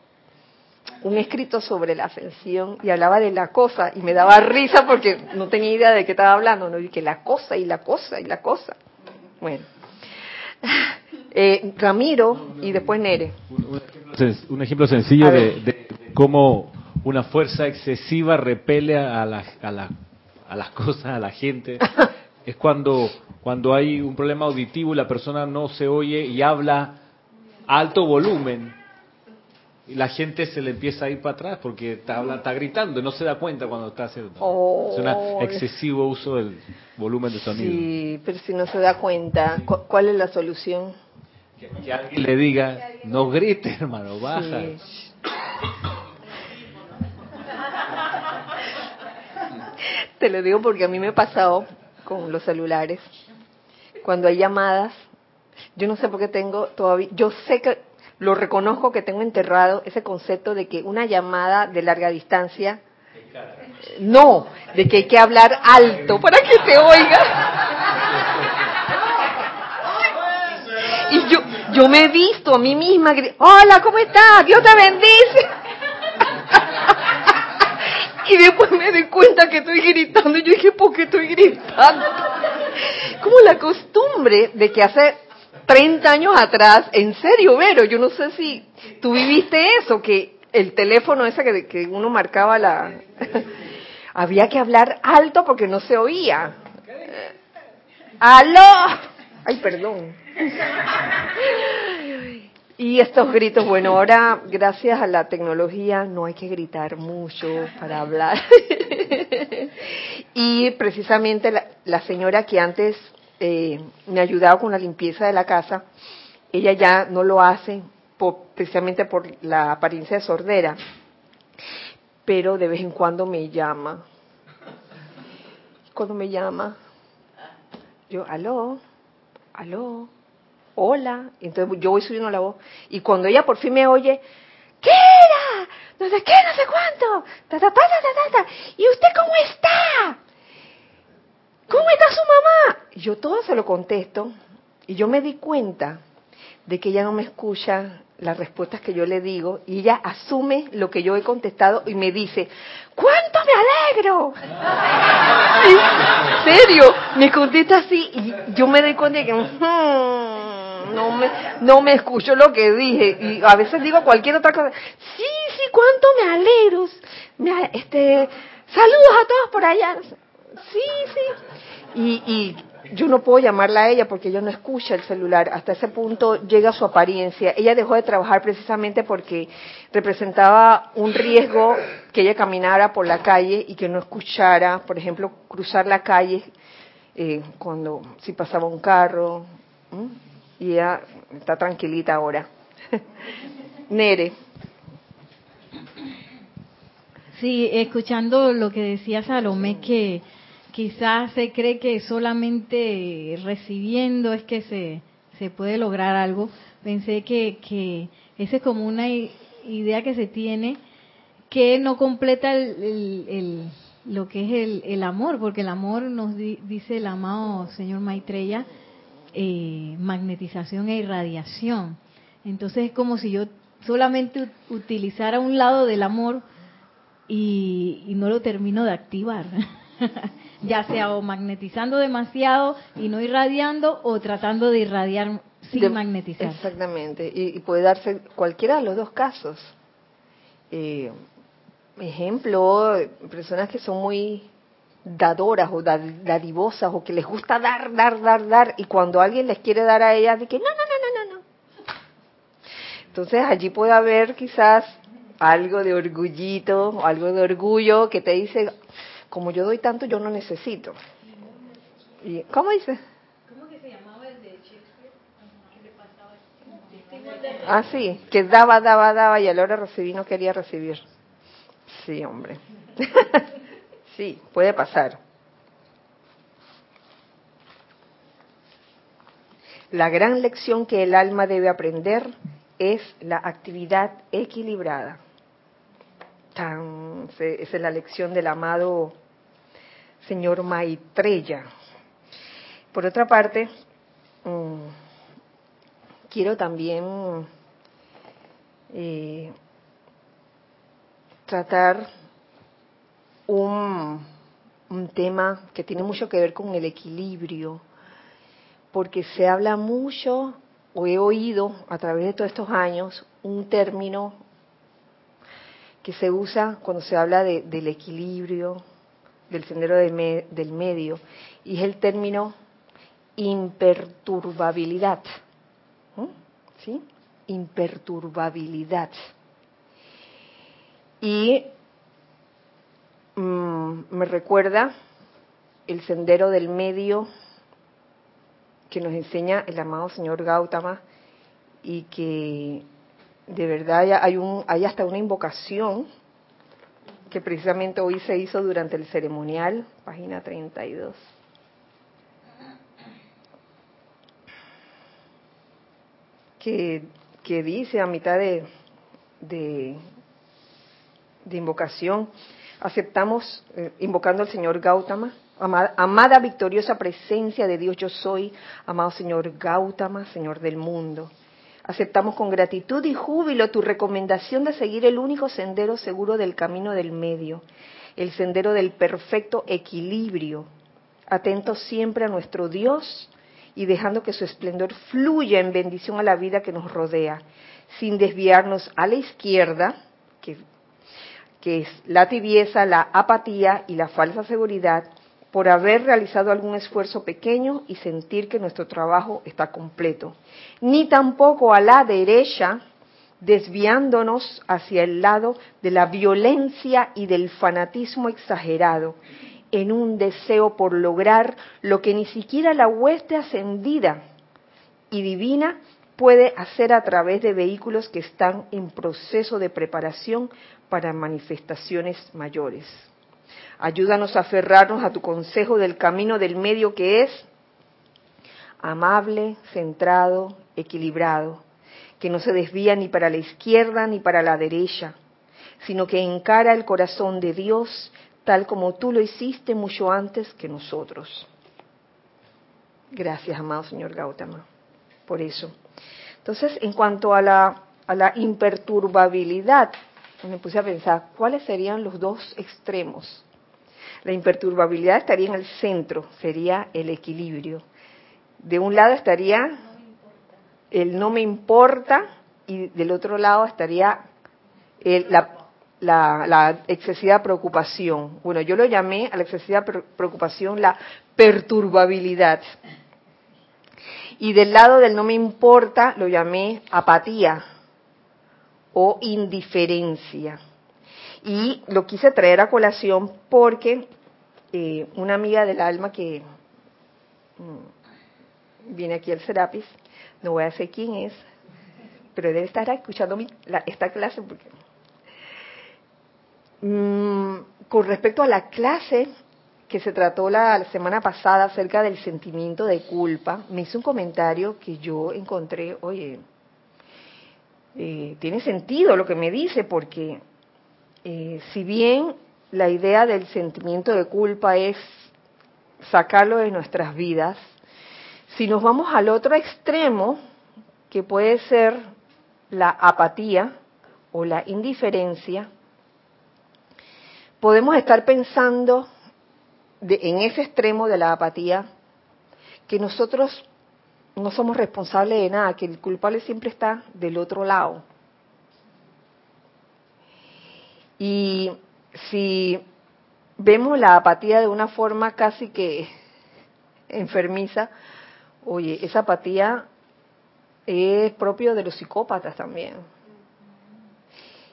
un escrito sobre la ascensión y hablaba de la cosa y me daba risa porque no tenía idea de qué estaba hablando, no, y que la cosa y la cosa y la cosa. Bueno, eh, Ramiro y después Nere. Un ejemplo sencillo de, de, cómo una fuerza excesiva repele a, la, a, la, a las cosas, a la gente. es cuando, cuando hay un problema auditivo y la persona no se oye y habla a alto volumen. Y la gente se le empieza a ir para atrás porque está, habla, está gritando y no se da cuenta cuando está haciendo. Oh, es un excesivo uso del volumen de sonido. Sí, pero si no se da cuenta, ¿cuál es la solución? Que, que alguien le diga, no grite, hermano, baja. Sí. Te lo digo porque a mí me ha pasado con los celulares. Cuando hay llamadas, yo no sé por qué tengo todavía, yo sé que lo reconozco que tengo enterrado ese concepto de que una llamada de larga distancia, no, de que hay que hablar alto para que se oiga. Y yo, yo me he visto a mí misma, hola, ¿cómo estás? Dios te bendice. Y después me di cuenta que estoy gritando. Y yo dije, ¿por qué estoy gritando? Como la costumbre de que hace 30 años atrás, en serio, Vero, yo no sé si tú viviste eso, que el teléfono ese que, que uno marcaba la... Había que hablar alto porque no se oía. ¡Aló! Ay, perdón. Y estos gritos, bueno, ahora gracias a la tecnología no hay que gritar mucho para hablar. y precisamente la, señora que antes eh, me ayudaba con la limpieza de la casa, ella ya no lo hace precisamente por la apariencia de sordera, pero de vez en cuando me llama. Cuando me llama, yo, aló, aló, hola. Entonces yo voy subiendo la voz. Y cuando ella por fin me oye, ¿qué era? No sé qué, no sé cuánto. Ta, ta, ta, ta, ta, ¿Y usted cómo está? ¿Cómo está su mamá? Yo todo se lo contesto. Y yo me di cuenta de que ella no me escucha las respuestas que yo le digo y ella asume lo que yo he contestado y me dice, ¿cuánto me alegro? ¿En serio? Me contesta así y yo me doy cuenta de que, no me, no me escucho lo que dije y a veces digo cualquier otra cosa. Sí, sí, cuánto me alegro. Me, este, saludos a todos por allá. Sí, sí. Y, y yo no puedo llamarla a ella porque ella no escucha el celular. Hasta ese punto llega su apariencia. Ella dejó de trabajar precisamente porque representaba un riesgo que ella caminara por la calle y que no escuchara, por ejemplo, cruzar la calle eh, cuando si pasaba un carro y ella está tranquilita ahora. Nere. Sí, escuchando lo que decía Salomé, que quizás se cree que solamente recibiendo es que se, se puede lograr algo. Pensé que, que esa es como una idea que se tiene que no completa el, lo que es el, el, amor, porque el amor nos dice el amado señor Maitreya, eh, magnetización e irradiación. Entonces es como si yo solamente utilizara un lado del amor y, no lo termino de activar. ya sea o magnetizando demasiado y no irradiando o tratando de irradiar sin magnetizar. Exactamente, y, puede darse cualquiera de los dos casos. Eh, ejemplo, personas que son muy dadoras o dadivosas o que les gusta dar, dar, dar, dar y cuando alguien les quiere dar a ellas, de que no, no, no, no, no, no. Entonces allí puede haber quizás algo de orgullito, algo de orgullo que te dice, como yo doy tanto, yo no necesito. Y, ¿Cómo dice? ¿Cómo que se llamaba el de Shakespeare? Ah, sí, que daba, daba, daba y a la hora recibí no quería recibir. Sí, hombre. Sí, puede pasar. La gran lección que el alma debe aprender es la actividad equilibrada. Tan, esa es la lección del amado señor Maitreya. Por otra parte, mm, quiero también eh, tratar un, tema que tiene mucho que ver con el equilibrio, porque se habla mucho, o he oído a través de todos estos años, un término que se usa cuando se habla del equilibrio, del sendero del medio, y es el término imperturbabilidad. ¿Sí? Imperturbabilidad. Y Mm, me recuerda el sendero del medio que nos enseña el amado señor Gautama y que de verdad hay, un, hay hasta una invocación que precisamente hoy se hizo durante el ceremonial, página 32. Que que dice a mitad de, de, invocación, aceptamos, eh, invocando al Señor Gautama, amada, amada victoriosa presencia de Dios yo soy, amado Señor Gautama, Señor del mundo. Aceptamos con gratitud y júbilo tu recomendación de seguir el único sendero seguro del camino del medio, el sendero del perfecto equilibrio, atentos siempre a nuestro Dios y dejando que su esplendor fluya en bendición a la vida que nos rodea, sin desviarnos a la izquierda, que, que es la tibieza, la apatía y la falsa seguridad, por haber realizado algún esfuerzo pequeño y sentir que nuestro trabajo está completo, ni tampoco a la derecha, desviándonos hacia el lado de la violencia y del fanatismo exagerado, en un deseo por lograr lo que ni siquiera la hueste ascendida y divina puede hacer a través de vehículos que están en proceso de preparación para manifestaciones mayores. Ayúdanos a aferrarnos a tu consejo del camino del medio que es amable, centrado, equilibrado, que no se desvía ni para la izquierda ni para la derecha, sino que encara el corazón de Dios tal como tú lo hiciste mucho antes que nosotros. Gracias, amado señor Gautama, por eso. Entonces, en cuanto a la, a la imperturbabilidad, me puse a pensar, ¿cuáles serían los dos extremos? La imperturbabilidad estaría en el centro, sería el equilibrio. De un lado estaría el no me importa y del otro lado estaría la, la, excesiva preocupación. Bueno, yo lo llamé a la excesiva preocupación la perturbabilidad. Y del lado del no me importa lo llamé apatía o indiferencia. Y lo quise traer a colación porque eh, una amiga del alma que mm, viene aquí al Serapis, no voy a decir quién es, pero debe estar escuchando esta clase porque mm, con respecto a la clase que se trató la, semana pasada acerca del sentimiento de culpa, me hizo un comentario que yo encontré, oye, eh, tiene sentido lo que me dice porque eh, si bien la idea del sentimiento de culpa es sacarlo de nuestras vidas, si nos vamos al otro extremo, que puede ser la apatía o la indiferencia, podemos estar pensando en ese extremo de la apatía que nosotros no somos responsables de nada, que el culpable siempre está del otro lado. Y si vemos la apatía de una forma casi que enfermiza, oye, esa apatía es propio de los psicópatas también.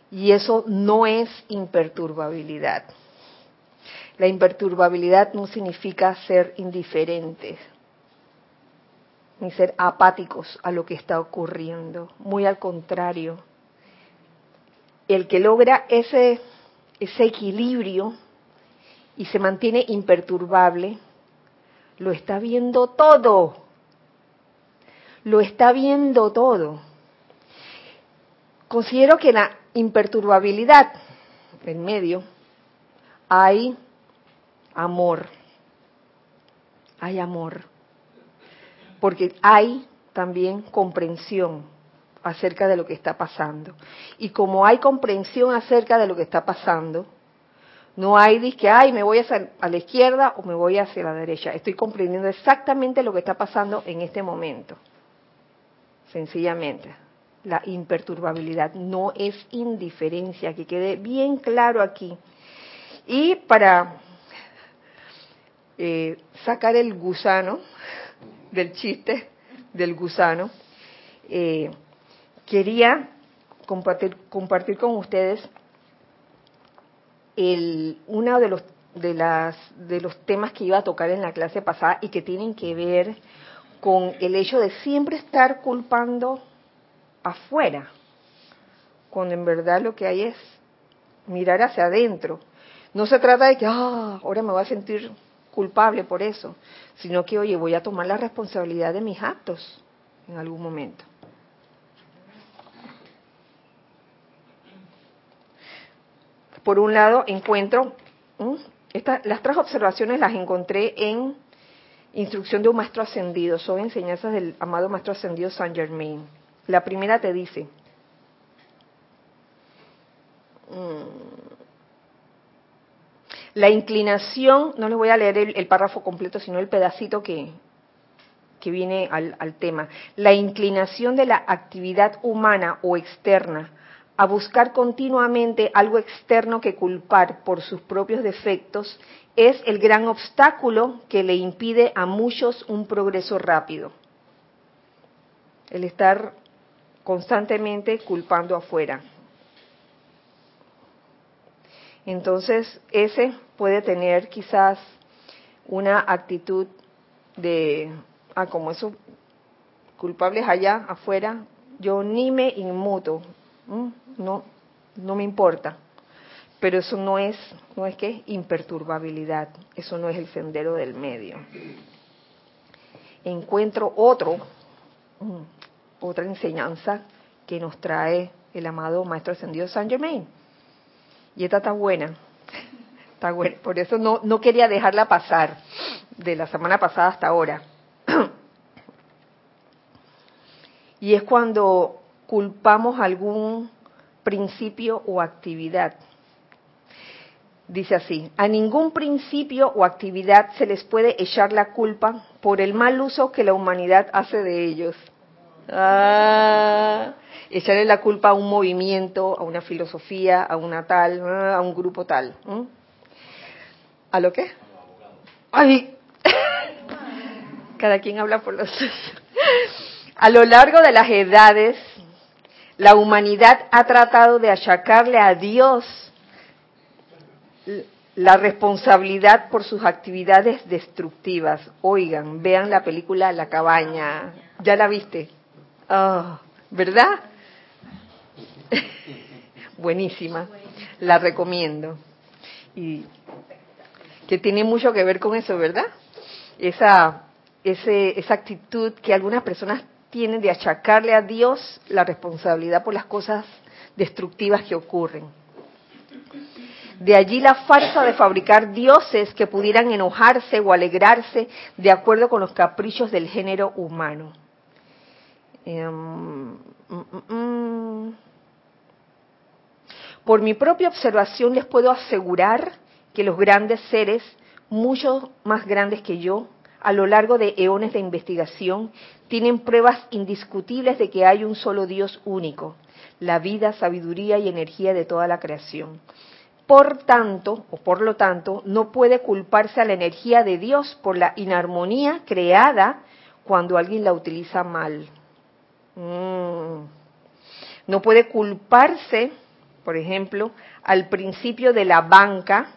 Y eso no es imperturbabilidad. La imperturbabilidad no significa ser indiferentes, ni ser apáticos a lo que está ocurriendo. Muy al contrario, el que logra ese, ese equilibrio y se mantiene imperturbable, lo está viendo todo. Lo está viendo todo. Considero que la imperturbabilidad, en medio, hay amor. Hay amor. Porque hay también comprensión acerca de lo que está pasando. Y como hay comprensión acerca de lo que está pasando, no hay que, ay, me voy a la izquierda o me voy hacia la derecha. Estoy comprendiendo exactamente lo que está pasando en este momento. Sencillamente, la imperturbabilidad no es indiferencia, que quede bien claro aquí. Y para eh, sacar el gusano del chiste del gusano, eh, quería compartir, compartir con ustedes el, uno de los, de, las, de los temas que iba a tocar en la clase pasada y que tienen que ver con el hecho de siempre estar culpando afuera, cuando en verdad lo que hay es mirar hacia adentro. No se trata de que, ah, ahora me voy a sentir culpable por eso, sino que, oye, voy a tomar la responsabilidad de mis actos en algún momento. Por un lado, encuentro, ¿eh? Esta, las tres observaciones las encontré en Instrucción de un Maestro Ascendido, son enseñanzas del amado Maestro Ascendido Saint Germain. La primera te dice, mm, la inclinación, no les voy a leer el, párrafo completo, sino el pedacito que, que viene al, al tema. La inclinación de la actividad humana o externa a buscar continuamente algo externo que culpar por sus propios defectos es el gran obstáculo que le impide a muchos un progreso rápido. El estar constantemente culpando afuera. Entonces, ese puede tener quizás una actitud de, ah, como eso, culpables allá afuera, yo ni me inmuto, no, no me importa. Pero eso no es, no es que imperturbabilidad, eso no es el sendero del medio. Encuentro otro, otra enseñanza que nos trae el amado Maestro Ascendido San Germain y esta está buena. Está buena. Por eso no, no quería dejarla pasar de la semana pasada hasta ahora. y es cuando culpamos algún principio o actividad. Dice así, a ningún principio o actividad se les puede echar la culpa por el mal uso que la humanidad hace de ellos. Ah, echarle la culpa a un movimiento, a una filosofía, a una tal, a un grupo tal. ¿A lo qué? Ay, cada quien habla por los. A lo largo de las edades, la humanidad ha tratado de achacarle a Dios la responsabilidad por sus actividades destructivas. Oigan, vean la película La cabaña. ¿Ya la viste? Oh, ¿Verdad? Buenísima. La recomiendo. Y que tiene mucho que ver con eso, ¿verdad? Esa, ese, esa actitud que algunas personas tienen de achacarle a Dios la responsabilidad por las cosas destructivas que ocurren. De allí la farsa de fabricar dioses que pudieran enojarse o alegrarse de acuerdo con los caprichos del género humano. Em, mm, mm, mm. Por mi propia observación les puedo asegurar que los grandes seres, mucho más grandes que yo, a lo largo de eones de investigación, tienen pruebas indiscutibles de que hay un solo Dios único, la vida, sabiduría y energía de toda la creación. Por tanto, o por lo tanto, no puede culparse a la energía de Dios por la inarmonía creada cuando alguien la utiliza mal. Mm. No puede culparse, por ejemplo, al principio de la banca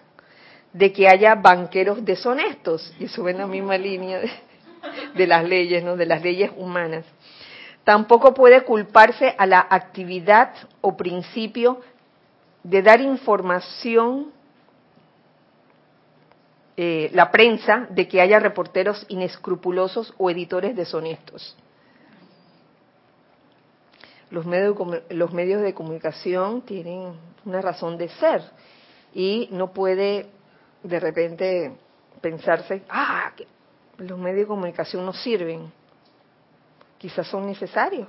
de que haya banqueros deshonestos. Y eso en la misma línea de, las leyes, ¿no? De las leyes humanas. Tampoco puede culparse a la actividad o principio de dar información eh, la prensa de que haya reporteros inescrupulosos o editores deshonestos los medios, los medios de comunicación tienen una razón de ser y no puede de repente pensarse, ah, que los medios de comunicación no sirven. Quizás son necesarios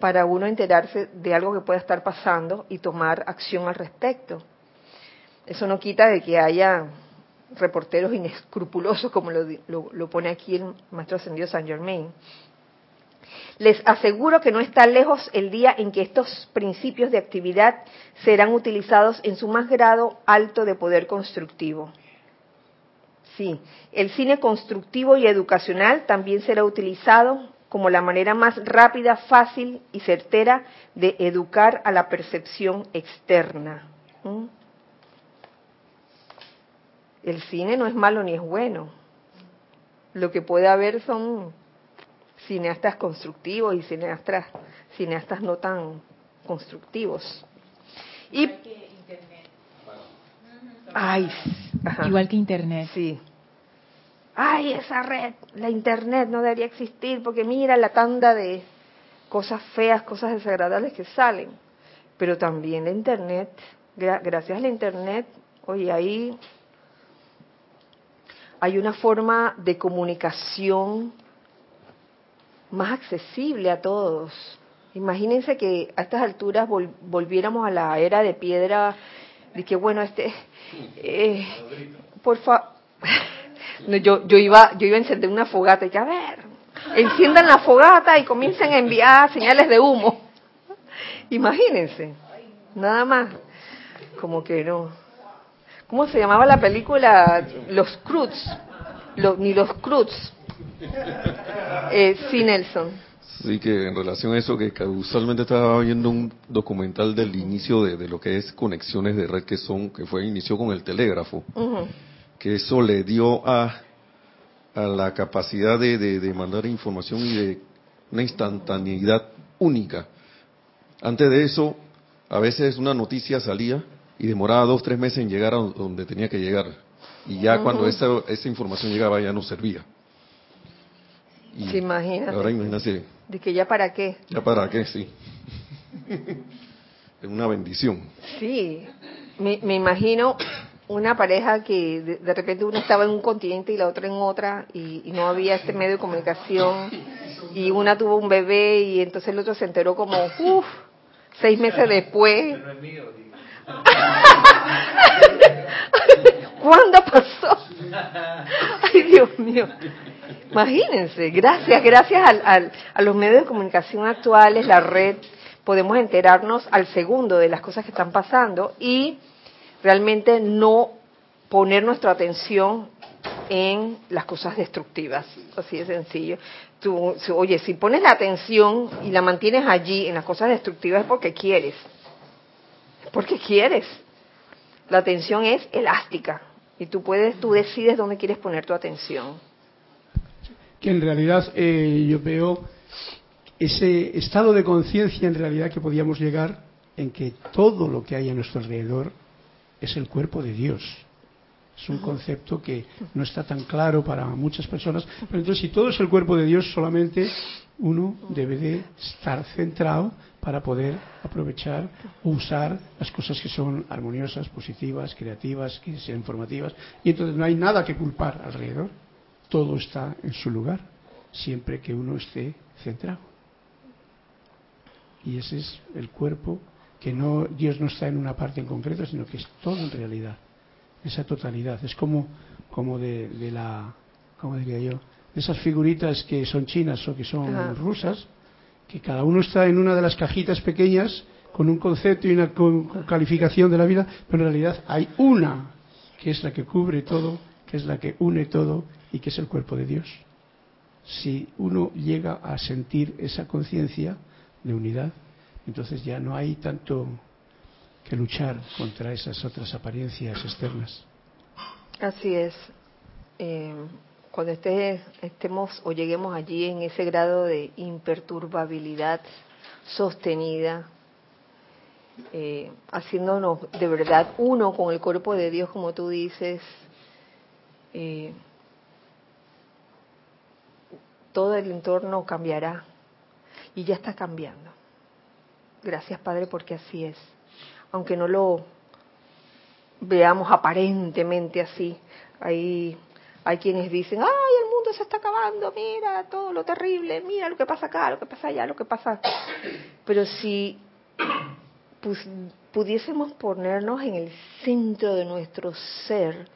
para uno enterarse de algo que pueda estar pasando y tomar acción al respecto. Eso no quita de que haya reporteros inescrupulosos, como lo, lo pone aquí el maestro ascendido San Germain, les aseguro que no está lejos el día en que estos principios de actividad serán utilizados en su más grado alto de poder constructivo. Sí, el cine constructivo y educacional también será utilizado como la manera más rápida, fácil y certera de educar a la percepción externa. ¿Mm? El cine no es malo ni es bueno. Lo que puede haber son cineastas constructivos y cineastas, cineastas no tan constructivos. Y, ay, igual que Internet. Sí. Ay, esa red, la Internet no debería existir porque mira la tanda de cosas feas, cosas desagradables que salen. pero también la internet, gracias a la internet, oye, ahí hay una forma de comunicación más accesible a todos. Imagínense que a estas alturas volviéramos a la era de piedra, de que bueno, este, eh, por favor, yo, yo iba, yo iba a encender una fogata y que a ver, enciendan la fogata y comiencen a enviar señales de humo. Imagínense, nada más, como que no. ¿Cómo se llamaba la película? Los Cruz, ni los Cruz. Eh, sí, Nelson. Sí, que en relación a eso, que usualmente estaba viendo un documental del inicio de, lo que es conexiones de red que son, que fue inició con el telégrafo, que eso le dio a, a la capacidad de, de mandar información y de una instantaneidad única antes de eso, a veces una noticia salía y demoraba dos, tres meses en llegar a donde tenía que llegar. Y ya cuando esa, esa información llegaba ya no servía. Y imagínate. Ahora imagínate. De que ya para qué. Ya para qué, sí. es una bendición. Sí. Me, me imagino una pareja que de, repente uno estaba en un continente y la otra en otra y, y, no había este medio de comunicación y una tuvo un bebé y entonces el otro se enteró como, uff, seis meses después. ¿Cuándo pasó? Ay, Dios mío. Imagínense, gracias, gracias al, a los medios de comunicación actuales, la red, podemos enterarnos al segundo de las cosas que están pasando y realmente no poner nuestra atención en las cosas destructivas, así de sencillo. Tú, oye, si pones la atención y la mantienes allí en las cosas destructivas es porque quieres, porque quieres. La atención es elástica y tú puedes, tú decides dónde quieres poner tu atención. Que en realidad eh, yo veo ese estado de conciencia en realidad que podíamos llegar en que todo lo que hay a nuestro alrededor es el cuerpo de Dios es un concepto que no está tan claro para muchas personas. Pero entonces, si todo es el cuerpo de Dios, solamente uno debe de estar centrado para poder aprovechar o usar las cosas que son armoniosas, positivas, creativas, que sean informativas. Y entonces no hay nada que culpar alrededor. Todo está en su lugar, siempre que uno esté centrado. Y ese es el cuerpo que no Dios no está en una parte en concreto, sino que es todo en realidad esa totalidad. Es como, como de, la, ¿cómo diría yo? De esas figuritas que son chinas o que son rusas, que cada uno está en una de las cajitas pequeñas con un concepto y una calificación de la vida, pero en realidad hay una que es la que cubre todo, que es la que une todo y que es el cuerpo de Dios. Si uno llega a sentir esa conciencia de unidad, entonces ya no hay tanto que luchar contra esas otras apariencias externas. Así es. Eh, cuando esté, estemos o lleguemos allí en ese grado de imperturbabilidad sostenida, eh, haciéndonos de verdad uno con el cuerpo de Dios, como tú dices, eh, todo el entorno cambiará y ya está cambiando. Gracias Padre porque así es aunque no lo veamos aparentemente así. Hay, hay quienes dicen, ay, el mundo se está acabando, mira todo lo terrible, mira lo que pasa acá, lo que pasa allá, lo que pasa. Pero si pudiésemos ponernos en el centro de nuestro ser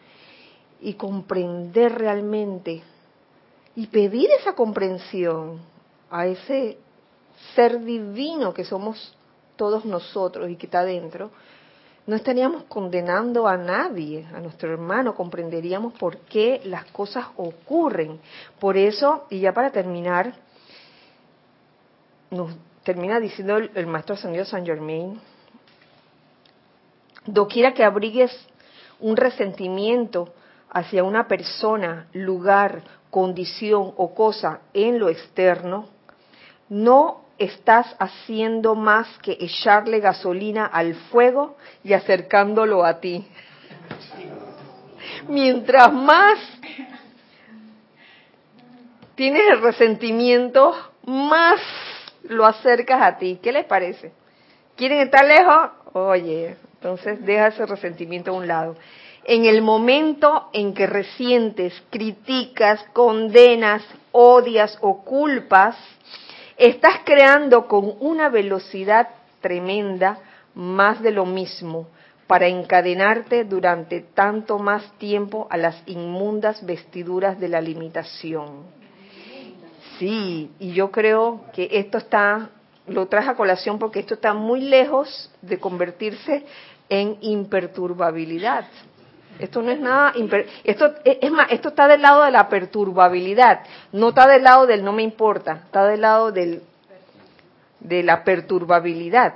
y comprender realmente y pedir esa comprensión a ese ser divino que somos todos nosotros y que está dentro, no estaríamos condenando a nadie, a nuestro hermano, comprenderíamos por qué las cosas ocurren. Por eso, y ya para terminar, nos termina diciendo el, maestro ascendido San Germain, doquiera que abrigues un resentimiento hacia una persona, lugar, condición o cosa en lo externo, no estás haciendo más que echarle gasolina al fuego y acercándolo a ti. Mientras más tienes el resentimiento, más lo acercas a ti. ¿Qué les parece? ¿Quieren estar lejos? Oye, entonces deja ese resentimiento a un lado. En el momento en que resientes, criticas, condenas, odias o culpas, estás creando con una velocidad tremenda más de lo mismo para encadenarte durante tanto más tiempo a las inmundas vestiduras de la limitación. Sí, y yo creo que esto está, lo traje a colación porque esto está muy lejos de convertirse en imperturbabilidad. Esto no es nada, esto es más, esto está del lado de la perturbabilidad, no está del lado del no me importa, está del lado del de la perturbabilidad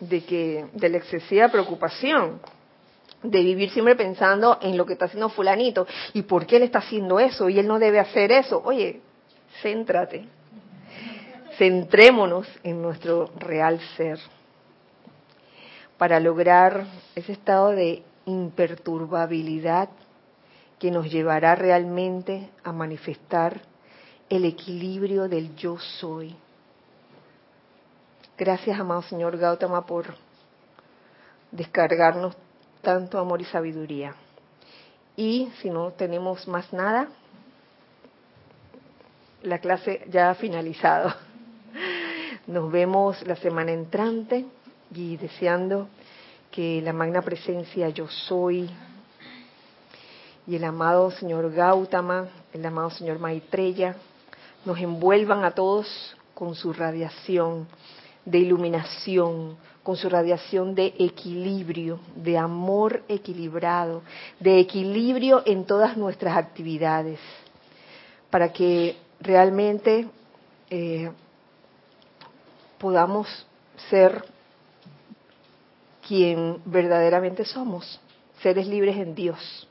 de que de la excesiva preocupación de vivir siempre pensando en lo que está haciendo fulanito y por qué él está haciendo eso y él no debe hacer eso. Oye, céntrate. Centrémonos en nuestro real ser para lograr ese estado de imperturbabilidad que nos llevará realmente a manifestar el equilibrio del yo soy Gracias, amado Señor Gautama, por descargarnos tanto amor y sabiduría. Y si no tenemos más nada, la clase ya ha finalizado. Nos vemos la semana entrante y deseando que la magna presencia yo soy. Y el amado señor Gautama, el amado señor Maitreya, nos envuelvan a todos con su radiación de iluminación, con su radiación de equilibrio, de amor equilibrado, de equilibrio en todas nuestras actividades, para que realmente eh, podamos ser quien verdaderamente somos, seres libres en Dios,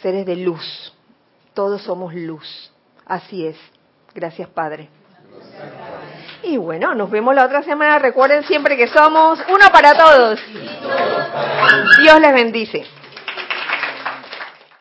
seres de luz, todos somos luz, así es. Gracias Padre. Y bueno, nos vemos la otra semana. Recuerden siempre que somos uno para todos. Dios les bendice.